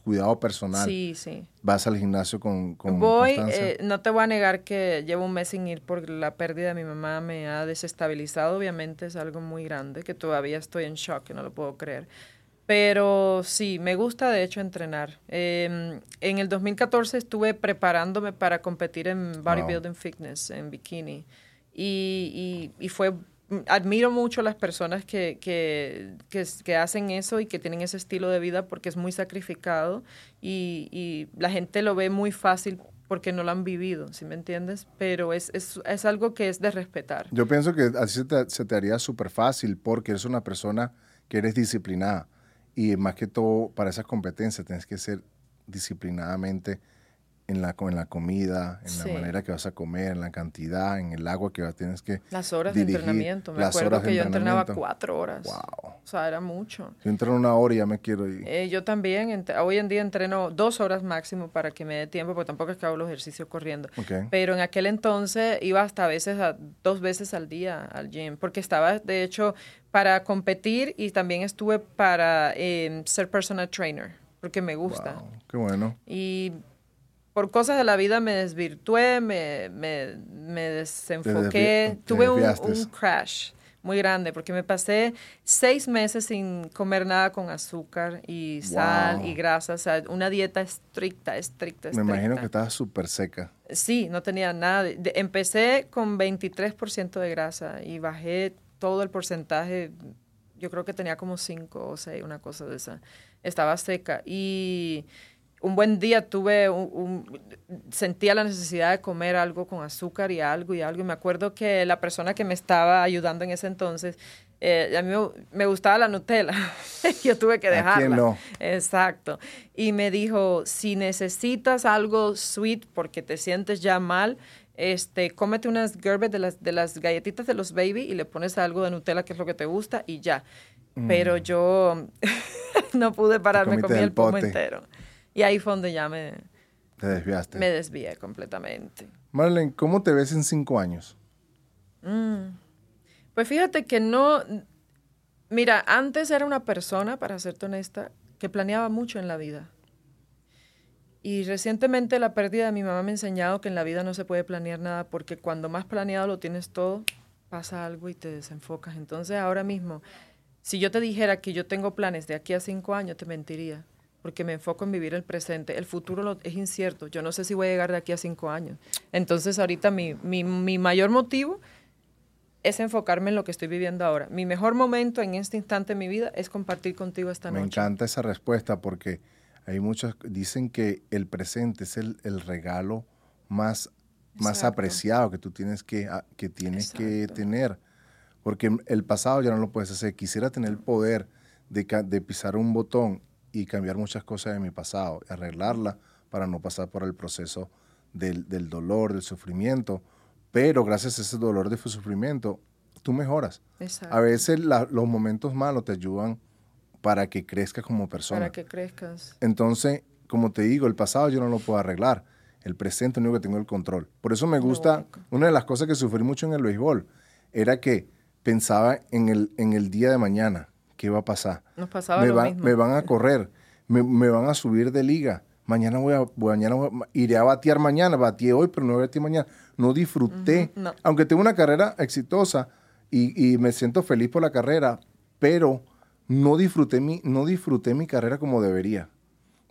cuidado personal. Sí, sí. Vas al gimnasio con, con Voy, constancia. eh, no te voy a negar que llevo un mes sin ir porque la pérdida de mi mamá me ha desestabilizado. Obviamente es algo muy grande que todavía estoy en shock, que no lo puedo creer. Pero sí, me gusta de hecho entrenar. Eh, en el 2014 estuve preparándome para competir en bodybuilding fitness, en bikini. Y, y, y fue, admiro mucho a las personas que, que, que, que hacen eso y que tienen ese estilo de vida porque es muy sacrificado y, y la gente lo ve muy fácil porque no lo han vivido, ¿sí me entiendes? Pero es, es, es algo que es de respetar. Yo pienso que así se te, se te haría súper fácil porque eres una persona que eres disciplinada. Y más que todo, para esas competencias tienes que ser disciplinadamente en la, en la comida, en Sí. la manera que vas a comer, en la cantidad, en el agua que vas- tienes que Las horas dirigir, de entrenamiento. Me las acuerdo horas que yo entrenaba cuatro horas. Wow. O sea, era mucho. Yo entreno una hora y ya me quiero ir. Eh, yo también, hoy en día entreno dos horas máximo para que me dé tiempo, porque tampoco es que hago los ejercicios corriendo. Ok. Pero en aquel entonces iba hasta a veces a dos veces al día al gym, porque estaba de hecho para competir y también estuve para eh, ser personal trainer, porque me gusta. Wow, qué bueno. Y por cosas de la vida me desvirtué, me, me, me desenfoqué, tuve un, crash muy grande porque me pasé seis meses sin comer nada con azúcar y sal Wow. y grasa, o sea, una dieta estricta, estricta, Me estricta. imagino que estabas súper seca. Sí, no tenía nada. de- empecé con 23% de grasa y bajé todo el porcentaje. Yo creo que tenía como 5 o 6, una cosa de esa. Estaba seca y un buen día tuve un, un- sentía la necesidad de comer algo con azúcar y algo y algo. Y me acuerdo que la persona que me estaba ayudando en ese entonces, eh, a mí me, gustaba la Nutella. [laughs] Yo tuve que ¿A dejarla. quién no? Exacto. Y me dijo, si necesitas algo sweet porque te sientes ya mal, este, cómete unas Gerber de las, de las galletitas de los baby y le pones algo de Nutella que es lo que te gusta y ya. Pero yo [laughs] no pude parar, me Mm. comiste comí el pomo entero. Y ahí fue donde ya me, Te desviaste. me desvié completamente. Marlene, ¿cómo te ves en cinco años? Pues fíjate que no. Mira, antes era una persona, para serte honesta, que planeaba mucho en la vida. Y recientemente la pérdida de mi mamá me ha enseñado que en la vida no se puede planear nada porque cuando más planeado lo tienes todo, pasa algo y te desenfocas. Entonces ahora mismo, si yo te dijera que yo tengo planes de aquí a cinco años, te mentiría. Porque me enfoco en vivir el presente. El futuro lo- es incierto. Yo no sé si voy a llegar de aquí a cinco años. Entonces ahorita mi, mi, mi mayor motivo es enfocarme en lo que estoy viviendo ahora. Mi mejor momento en este instante de mi vida es compartir contigo esta Me noche. encanta esa respuesta porque hay muchos dicen que el presente es el, el regalo más, más apreciado que tú tienes que, a- que tienes que tener. Porque el pasado ya no lo puedes hacer. Quisiera tener el poder de, de pisar un botón y cambiar muchas cosas de mi pasado, arreglarla para no pasar por el proceso del, del dolor, del sufrimiento. Pero gracias a ese dolor de sufrimiento, tú mejoras. Exacto. A veces la- los momentos malos te ayudan para que crezcas como persona. Para que crezcas. Entonces, como te digo, el pasado yo no lo puedo arreglar. El presente único que tengo el control. Por eso me gusta, una de las cosas que sufrí mucho en el béisbol era que pensaba en el, en el día de mañana, qué va a pasar. Nos pasaba me, lo va- mismo. me van a correr, me, me van a subir de liga. Mañana voy a, mañana voy a- iré a batear mañana, batí hoy, pero no voy a batear mañana. No disfruté. No. Aunque tengo una carrera exitosa y, me siento feliz por la carrera, pero no disfruté mi, no disfruté mi carrera como debería.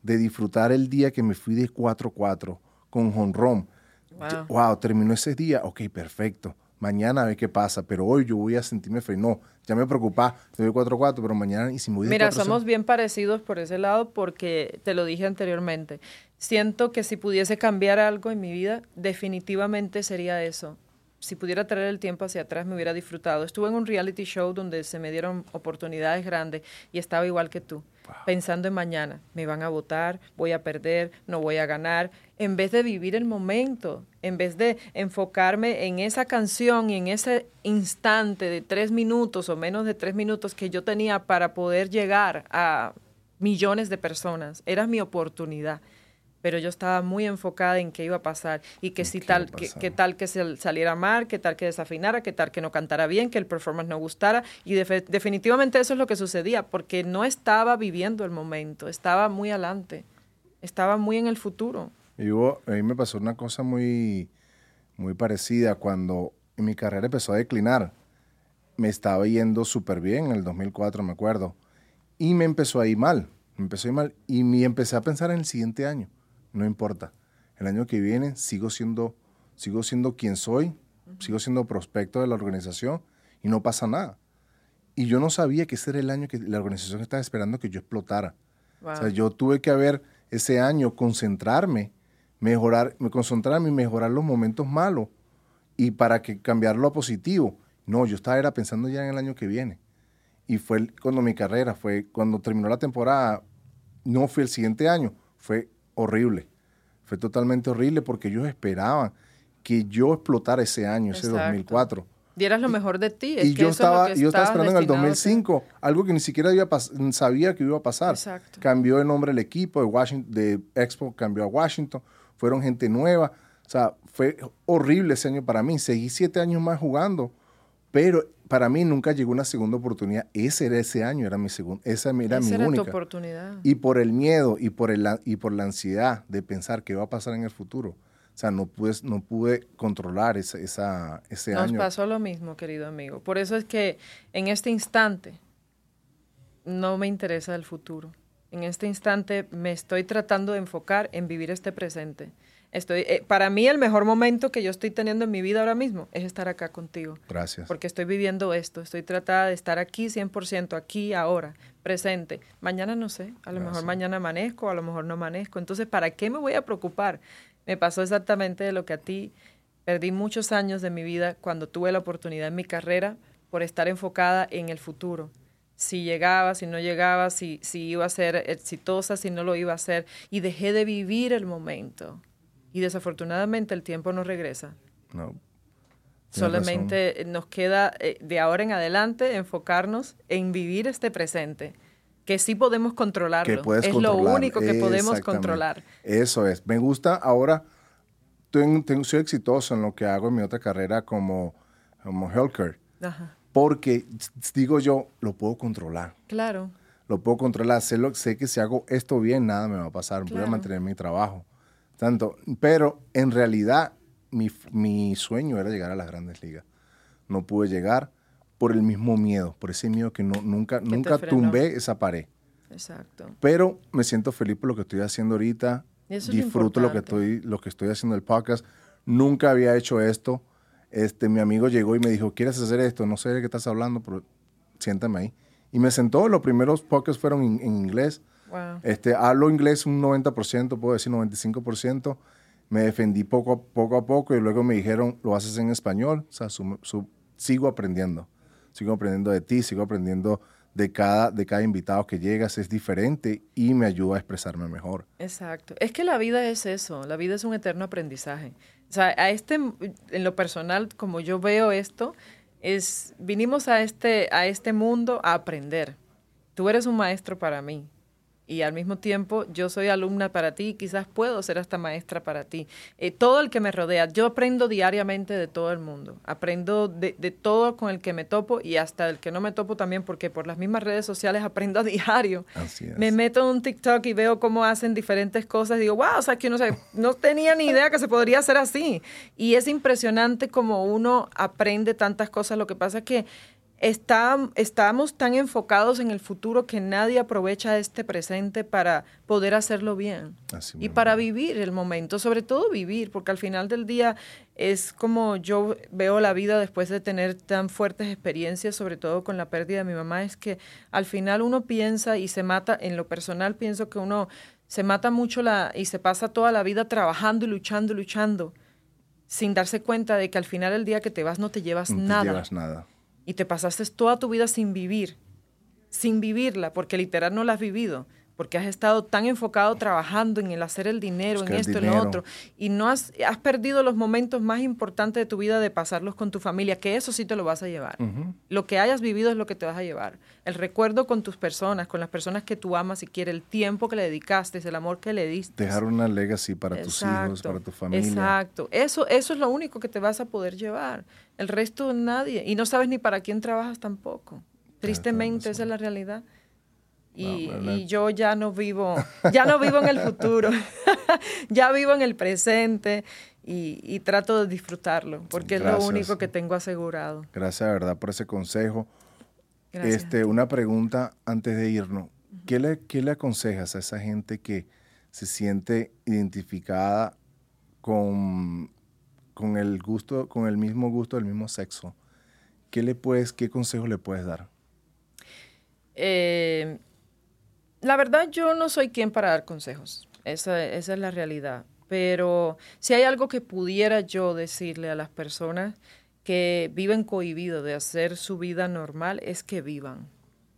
De disfrutar el día que me fui de 4-4 con honrón. Wow. wow, terminó ese día, ok, perfecto. Mañana a ver qué pasa, pero hoy yo voy a sentirme feliz. No, ya me preocupa, estoy 4-4, pero mañana y si me voy de Mira, somos bien parecidos por ese lado porque te lo dije anteriormente. Siento que si pudiese cambiar algo en mi vida, definitivamente sería eso si pudiera traer el tiempo hacia atrás, me hubiera disfrutado. Estuve en un reality show donde se me dieron oportunidades grandes y estaba igual que tú, pensando en mañana. Me van a votar, voy a perder, no voy a ganar. En vez de vivir el momento, en vez de enfocarme en esa canción y en ese instante de tres minutos o menos de tres minutos que yo tenía para poder llegar a millones de personas, era mi oportunidad pero yo estaba muy enfocada en qué iba a pasar y que si tal, que, tal que se saliera mal, que tal que desafinara, que tal que no cantara bien, que el performance no gustara y definitivamente eso es lo que sucedía porque no estaba viviendo el momento, estaba muy adelante, estaba muy en el futuro. Y a mí me pasó una cosa muy, muy parecida cuando mi carrera empezó a declinar. Me estaba yendo súper bien en el 2004, me acuerdo. Y me empezó a ir mal. Me empezó a ir mal. Y me empecé a pensar en el siguiente año no importa. El año que viene sigo siendo, sigo siendo quien soy, sigo siendo prospecto de la organización y no pasa nada. Y yo no sabía que ese era el año que la organización estaba esperando que yo explotara. O sea, yo tuve que haber ese año concentrarme, mejorar, me concentrarme y mejorar los momentos malos y para que cambiarlo a positivo. No, yo estaba era pensando ya en el año que viene. Y fue cuando mi carrera, fue cuando terminó la temporada, no fue el siguiente año, fue horrible. Fue totalmente horrible porque ellos esperaban que yo explotara ese año, ese 2004. Dieras lo mejor de ti. y yo, estaba, yo estaba esperando en el 2005 algo que ni siquiera sabía que iba a pasar. Cambió el nombre del equipo de, Washington, de Expo, cambió a Washington. Fueron gente nueva. O sea, fue horrible ese año para mí. Seguí siete años más jugando, pero para mí nunca llegó una segunda oportunidad. Ese era ese año, era mi segunda, esa era mi era única. oportunidad. Y por el miedo y por, el, y por la ansiedad de pensar qué va a pasar en el futuro. O sea, no pude, no pude controlar esa, esa, ese año. Nos pasó lo mismo, querido amigo. Por eso es que en este instante no me interesa el futuro. En este instante me estoy tratando de enfocar en vivir este presente. Estoy, eh, para mí el mejor momento que yo estoy teniendo en mi vida ahora mismo es estar acá contigo. Gracias. Porque estoy viviendo esto, estoy tratada de estar aquí 100%, aquí, ahora, presente. Mañana no sé, a lo mejor mañana amanezco, a lo mejor no amanezco. Entonces, ¿para qué me voy a preocupar? Me pasó exactamente de lo que a ti. Perdí muchos años de mi vida cuando tuve la oportunidad en mi carrera por estar enfocada en el futuro si llegaba, si no llegaba, si, si iba a ser exitosa, si no lo iba a hacer, y dejé de vivir el momento. Y desafortunadamente el tiempo no regresa. No. Solamente nos queda eh, de ahora en adelante enfocarnos en vivir este presente, que sí podemos controlarlo. es lo único que podemos controlar. Eso es. Me gusta ahora, tengo, soy exitoso en lo que hago en mi otra carrera como, como healthcare. Porque digo yo, lo puedo controlar. Claro. Lo puedo controlar. Sé, lo, sé que si hago esto bien, nada me va a pasar. Voy a mantener mi trabajo. Tanto, pero en realidad mi, sueño era llegar a las grandes ligas. No pude llegar por el mismo miedo, por ese miedo que no, nunca, nunca tumbé esa pared. Exacto. Pero me siento feliz por lo que estoy haciendo ahorita. Disfruto lo que estoy, lo que estoy haciendo el podcast. Nunca había hecho esto. Este, mi amigo llegó y me dijo, ¿quieres hacer esto? No sé de qué estás hablando, pero siéntame ahí. Y me sentó, los primeros podcasts fueron en inglés. Este, hablo inglés un 90%, puedo decir 95%. Me defendí poco, a, poco a poco y luego me dijeron, lo haces en español. O sea, sigo aprendiendo. Sigo aprendiendo de ti, sigo aprendiendo de cada, de cada invitado que llegas. Es diferente y me ayuda a expresarme mejor. Exacto. Es que la vida es eso. La vida es un eterno aprendizaje. O sea, a este, en lo personal, como yo veo esto, es, vinimos a este, a este mundo a aprender. Tú eres un maestro para mí y al mismo tiempo yo soy alumna para ti y quizás puedo ser hasta maestra para ti. Eh, todo el que me rodea, yo aprendo diariamente de todo el mundo, aprendo de, de, todo con el que me topo y hasta el que no me topo también porque por las mismas redes sociales [laughs] aprendo a diario. Así es. Me meto en un TikTok y veo cómo hacen diferentes cosas y digo, wow, o sea, que uno no tenía ni idea que se podría hacer así. Y es impresionante como uno aprende tantas cosas, lo que pasa es que está, estamos tan enfocados en el futuro que nadie aprovecha este presente para poder hacerlo bien y para vivir el momento, sobre todo vivir, porque al final del día es como yo veo la vida después de tener tan fuertes experiencias, sobre todo con la pérdida de mi mamá, es que al final uno piensa y se mata, en lo personal pienso que uno se mata mucho la, y se pasa toda la vida trabajando y luchando y luchando sin darse cuenta de que al final del día que te vas no te llevas no nada. Llevas nada y te pasaste toda tu vida sin vivir, sin vivirla, porque literal no la has vivido, porque has estado tan enfocado trabajando en el hacer el dinero, en esto, en lo otro, y no has, has perdido los momentos más importantes de tu vida de pasarlos con tu familia, que eso sí te lo vas a llevar. Lo que hayas vivido es lo que te vas a llevar. El recuerdo con tus personas, con las personas que tú amas y quieres, el tiempo que le dedicaste, el amor que le diste. Dejar una legacy para tus hijos, para tu familia. Exacto. Eso, eso es lo único que te vas a poder llevar. El resto nadie. Y no sabes ni para quién trabajas tampoco. Tristemente, esa es la realidad. Y, yo ya no vivo, ya no vivo en el futuro, [laughs] ya vivo en el presente y, trato de disfrutarlo, porque es lo único que tengo asegurado. Gracias, de verdad, por ese consejo. Este, una pregunta antes de irnos. ¿Qué le, ¿Qué le aconsejas a esa gente que se siente identificada con, con el gusto, con el mismo gusto del mismo sexo? ¿Qué le puedes, qué consejo le puedes dar? Eh, la verdad yo no soy quien para dar consejos, esa, es la realidad, pero si hay algo que pudiera yo decirle a las personas que viven cohibidos de hacer su vida normal es que vivan.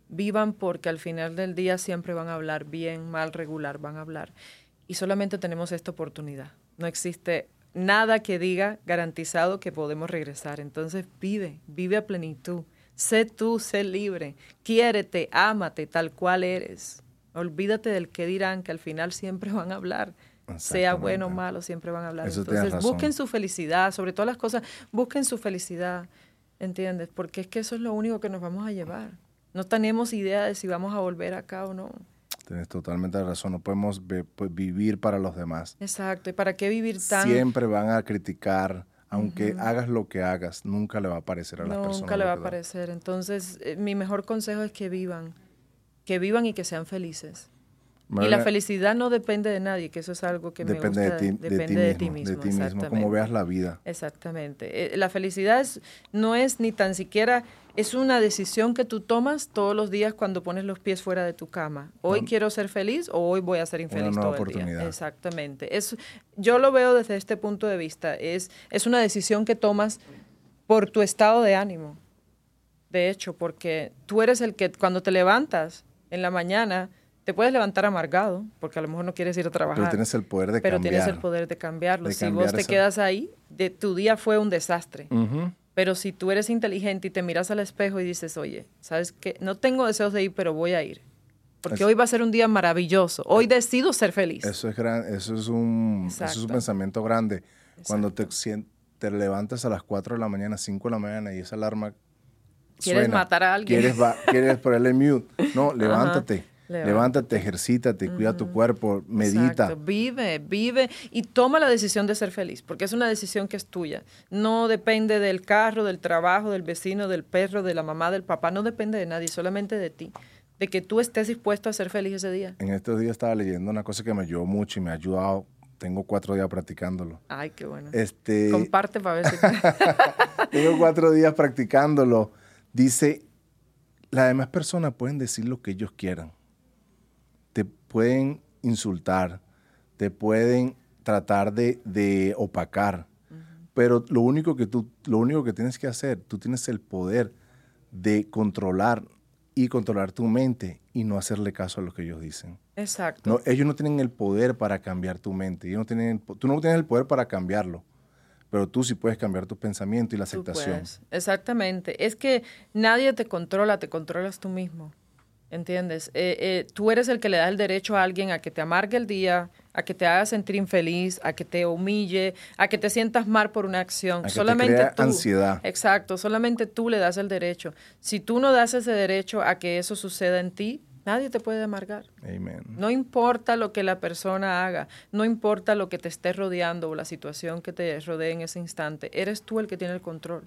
Vivan porque al final del día siempre van a hablar bien, mal, regular, van a hablar. Y solamente tenemos esta oportunidad. No existe nada que diga garantizado que podemos regresar. Entonces vive, vive a plenitud. Sé tú, sé libre. Quiérete, ámate tal cual eres. Olvídate del que dirán, que al final siempre [laughs] van a hablar. Sea bueno o malo, siempre van a hablar. Entonces, busquen su felicidad, sobre todas las cosas, busquen su felicidad, ¿entiendes? Porque es que eso es lo único que nos vamos a llevar. No tenemos idea de si vamos a volver acá o no. Tienes totalmente razón, no podemos pues, vivir para los demás. Exacto, ¿y para qué vivir tan... Siempre van a criticar, aunque hagas lo que hagas, nunca le va a parecer a las personas. Nunca le va a parecer. Entonces, eh, mi mejor consejo es que vivan que vivan y que sean felices. y la felicidad no depende de nadie, que eso es algo que depende me gusta. De ti, depende de ti mismo, de ti mismo, como veas la vida. Exactamente. Eh, la felicidad no es ni tan siquiera, es una decisión que tú tomas todos los días cuando pones los pies fuera de tu cama. Hoy quiero ser feliz o hoy voy a ser infeliz todo el día. Exactamente. Es, yo lo veo desde este punto de vista. Es, es una decisión que tomas por tu estado de ánimo. De hecho, porque tú eres el que cuando te levantas, en la mañana, te puedes levantar amargado, porque a lo mejor no quieres ir a trabajar. Pero tienes el poder de pero cambiar. tienes el poder de cambiarlo. si vos te quedas ahí, de, tu día fue un desastre. Pero si tú eres inteligente y te miras al espejo y dices, oye, ¿sabes qué? No tengo deseos de ir, pero voy a ir. Porque hoy va a ser un día maravilloso. Hoy decido ser feliz. Eso es, gran, eso es, un, eso es un pensamiento grande. Cuando te, te levantas a las 4 de la mañana, 5 de la mañana y esa alarma ¿Quieres matar a alguien? ¿Quieres, quieres ponerle mute? No, levántate. Levántate, ejercítate, cuida tu cuerpo, medita. Vive, vive y toma la decisión de ser feliz, porque es una decisión que es tuya. No depende del carro, del trabajo, del vecino, del perro, de la mamá, del papá, no depende de nadie, solamente de ti. De que tú estés dispuesto a ser feliz ese día. En estos días estaba leyendo una cosa que me ayudó mucho y me ha ayudado. Tengo cuatro días practicándolo. Ay, qué bueno. Este... Comparte para ver si... [laughs] Tengo cuatro días practicándolo Dice, las demás personas pueden decir lo que ellos quieran. Te pueden insultar, te pueden tratar de, opacar. Pero lo único que tú, lo único que tienes que hacer, tú tienes el poder de controlar y controlar tu mente y no hacerle caso a lo que ellos dicen. Exacto. ellos no tienen el poder para cambiar tu mente. Ellos no tienen, tú no tienes el poder para cambiarlo pero tú sí puedes cambiar tu pensamiento y la aceptación. Exactamente. Es que nadie te controla, te controlas tú mismo. ¿Entiendes? Eh, eh, tú eres el que le da el derecho a alguien a que te amargue el día, a que te haga sentir infeliz, a que te humille, a que te sientas mal por una acción. A que te solamente crea tú. ansiedad. Exacto, solamente tú le das el derecho. Si tú no das ese derecho a que eso suceda en ti, nadie te puede amargar. Amen. No importa lo que la persona haga, no importa lo que te esté rodeando o la situación que te rodee en ese instante, eres tú el que tiene el control.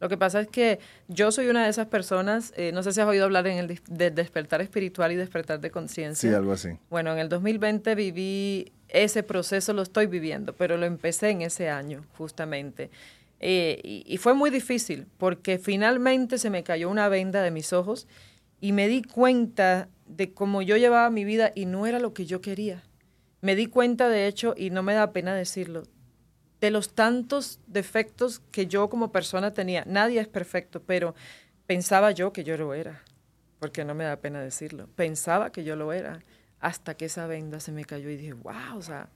Lo que pasa es que yo soy una de esas personas, eh, no sé si has oído hablar en el de despertar espiritual y despertar de conciencia. Sí, algo así. Bueno, en el 2020 viví ese proceso, lo estoy viviendo, pero lo empecé en ese año, justamente. Eh, y, y fue muy difícil, porque finalmente se me cayó una venda de mis ojos y me di cuenta de cómo yo llevaba mi vida y no era lo que yo quería. Me di cuenta, de hecho, y no me da pena decirlo, de los tantos defectos que yo como persona tenía. Nadie es perfecto, pero pensaba yo que yo lo era, porque no me da pena decirlo. Pensaba que yo lo era, hasta que esa venda se me cayó y dije, wow, o sea,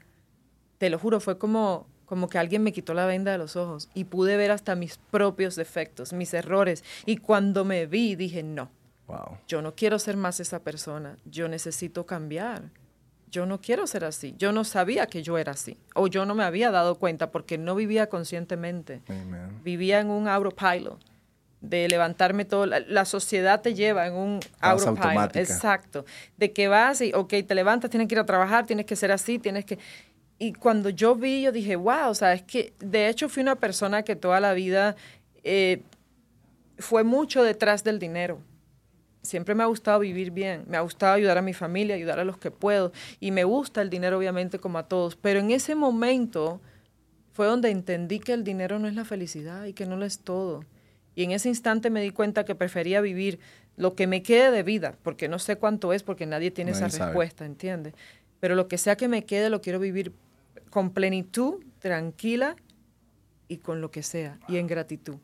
te lo juro, fue como, como que alguien me quitó la venda de los ojos y pude ver hasta mis propios defectos, mis errores. Y cuando me vi, dije, no, Wow. yo no quiero ser más esa persona, yo necesito cambiar. Yo no quiero ser así. Yo no sabía que yo era así. O yo no me había dado cuenta porque no vivía conscientemente. Amen. Vivía en un autopilot de levantarme todo. La, la sociedad te lleva en un autopilot. Exacto. De que vas y, ok, te levantas, tienes que ir a trabajar, tienes que ser así, tienes que... Y cuando yo vi, yo dije, wow, o sea, es que de hecho fui una persona que toda la vida eh, fue mucho detrás del dinero. Siempre me ha gustado vivir bien, me ha gustado ayudar a mi familia, ayudar a los que puedo, y me gusta el dinero obviamente como a todos, pero en ese momento fue donde entendí que el dinero no es la felicidad y que no lo es todo. Y en ese instante me di cuenta que prefería vivir lo que me quede de vida, porque no sé cuánto es, porque nadie tiene Nadie esa sabe. respuesta, ¿entiendes? Pero lo que sea que me quede, lo quiero vivir con plenitud, tranquila y con lo que sea, y en gratitud.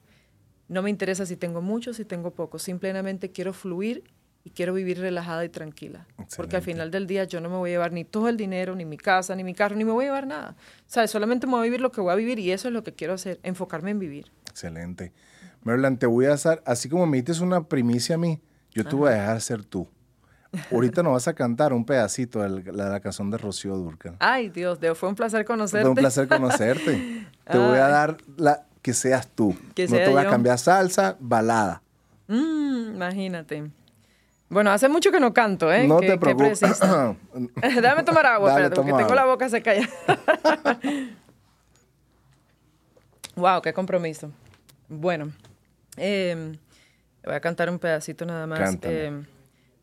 No me interesa si tengo mucho, si tengo poco, simplemente quiero fluir y quiero vivir relajada y tranquila. Porque al final del día yo no me voy a llevar ni todo el dinero, ni mi casa, ni mi carro, ni me voy a llevar nada. ¿Sabes? Solamente me voy a vivir lo que voy a vivir y eso es lo que quiero hacer, enfocarme en vivir. Excelente. Maryland, te voy a hacer, así como me diste una primicia a mí, yo te voy a dejar ser tú. Ahorita nos vas a cantar un pedacito de la, de la canción de Rocío Durcal. Ay, Dios, Deo, fue un placer conocerte. Fue un placer conocerte. [laughs] te voy a dar la que seas tú. Que no sea te voy a cambiar salsa, balada. Mm, imagínate. Bueno, hace mucho que no canto, ¿eh? No Qué- te preocupes. [clears throat] [laughs] Déjame tomar agua, Dale, espérate, porque tengo la boca seca ya. [laughs] wow, qué compromiso. Bueno, eh, voy a cantar un pedacito nada más. Eh,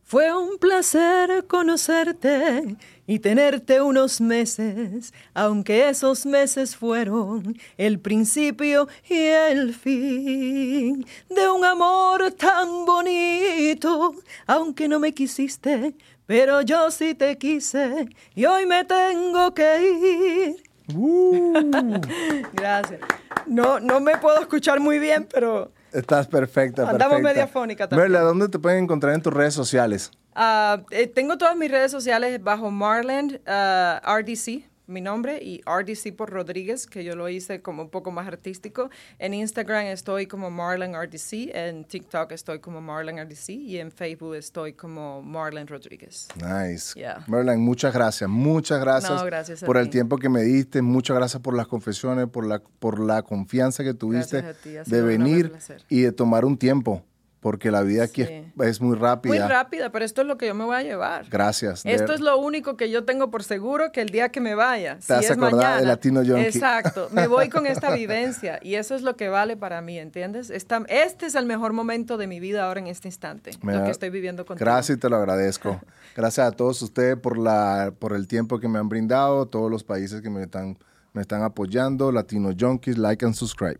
fue un placer conocerte y tenerte unos meses, aunque esos meses fueron el principio y el fin de un amor tan bonito, aunque no me quisiste, pero yo sí te quise y hoy me tengo que ir. Uh, [laughs] Gracias. No, no me puedo escuchar muy bien, pero estás perfecta, Andamos perfecta. media fónica también. Maryland, ¿dónde te pueden encontrar en tus redes sociales? Ah, eh, tengo todas mis redes sociales bajo Marland ah, RDC, mi nombre, y RDC por Rodríguez, que yo lo hice como un poco más artístico. En Instagram estoy como Marlon RDC, en TikTok estoy como Marlon RDC y en Facebook estoy como Marlon Rodríguez. Nice. Yeah. Maryland, muchas gracias. Muchas gracias, No, gracias por el ti. tiempo que me diste. Muchas gracias por las confesiones, por la, por la confianza que tuviste ti, de venir y de tomar un tiempo, porque la vida aquí es, Sí. es muy rápida. Muy rápida, pero esto es lo que yo me voy a llevar. Gracias. de- Esto es lo único que yo tengo por seguro que el día que me vaya, si vas a es acordar de mañana, Latino Yonki. exacto, me voy con esta [laughs] vivencia y eso es lo que vale para mí, ¿entiendes? Esta- este es el mejor momento de mi vida ahora en este instante, Me lo da- que estoy viviendo contigo. Gracias y te lo agradezco. [laughs] Gracias a todos ustedes por, la, por el tiempo que me han brindado, todos los países que me están, me están apoyando. Latino Junkies, like and subscribe.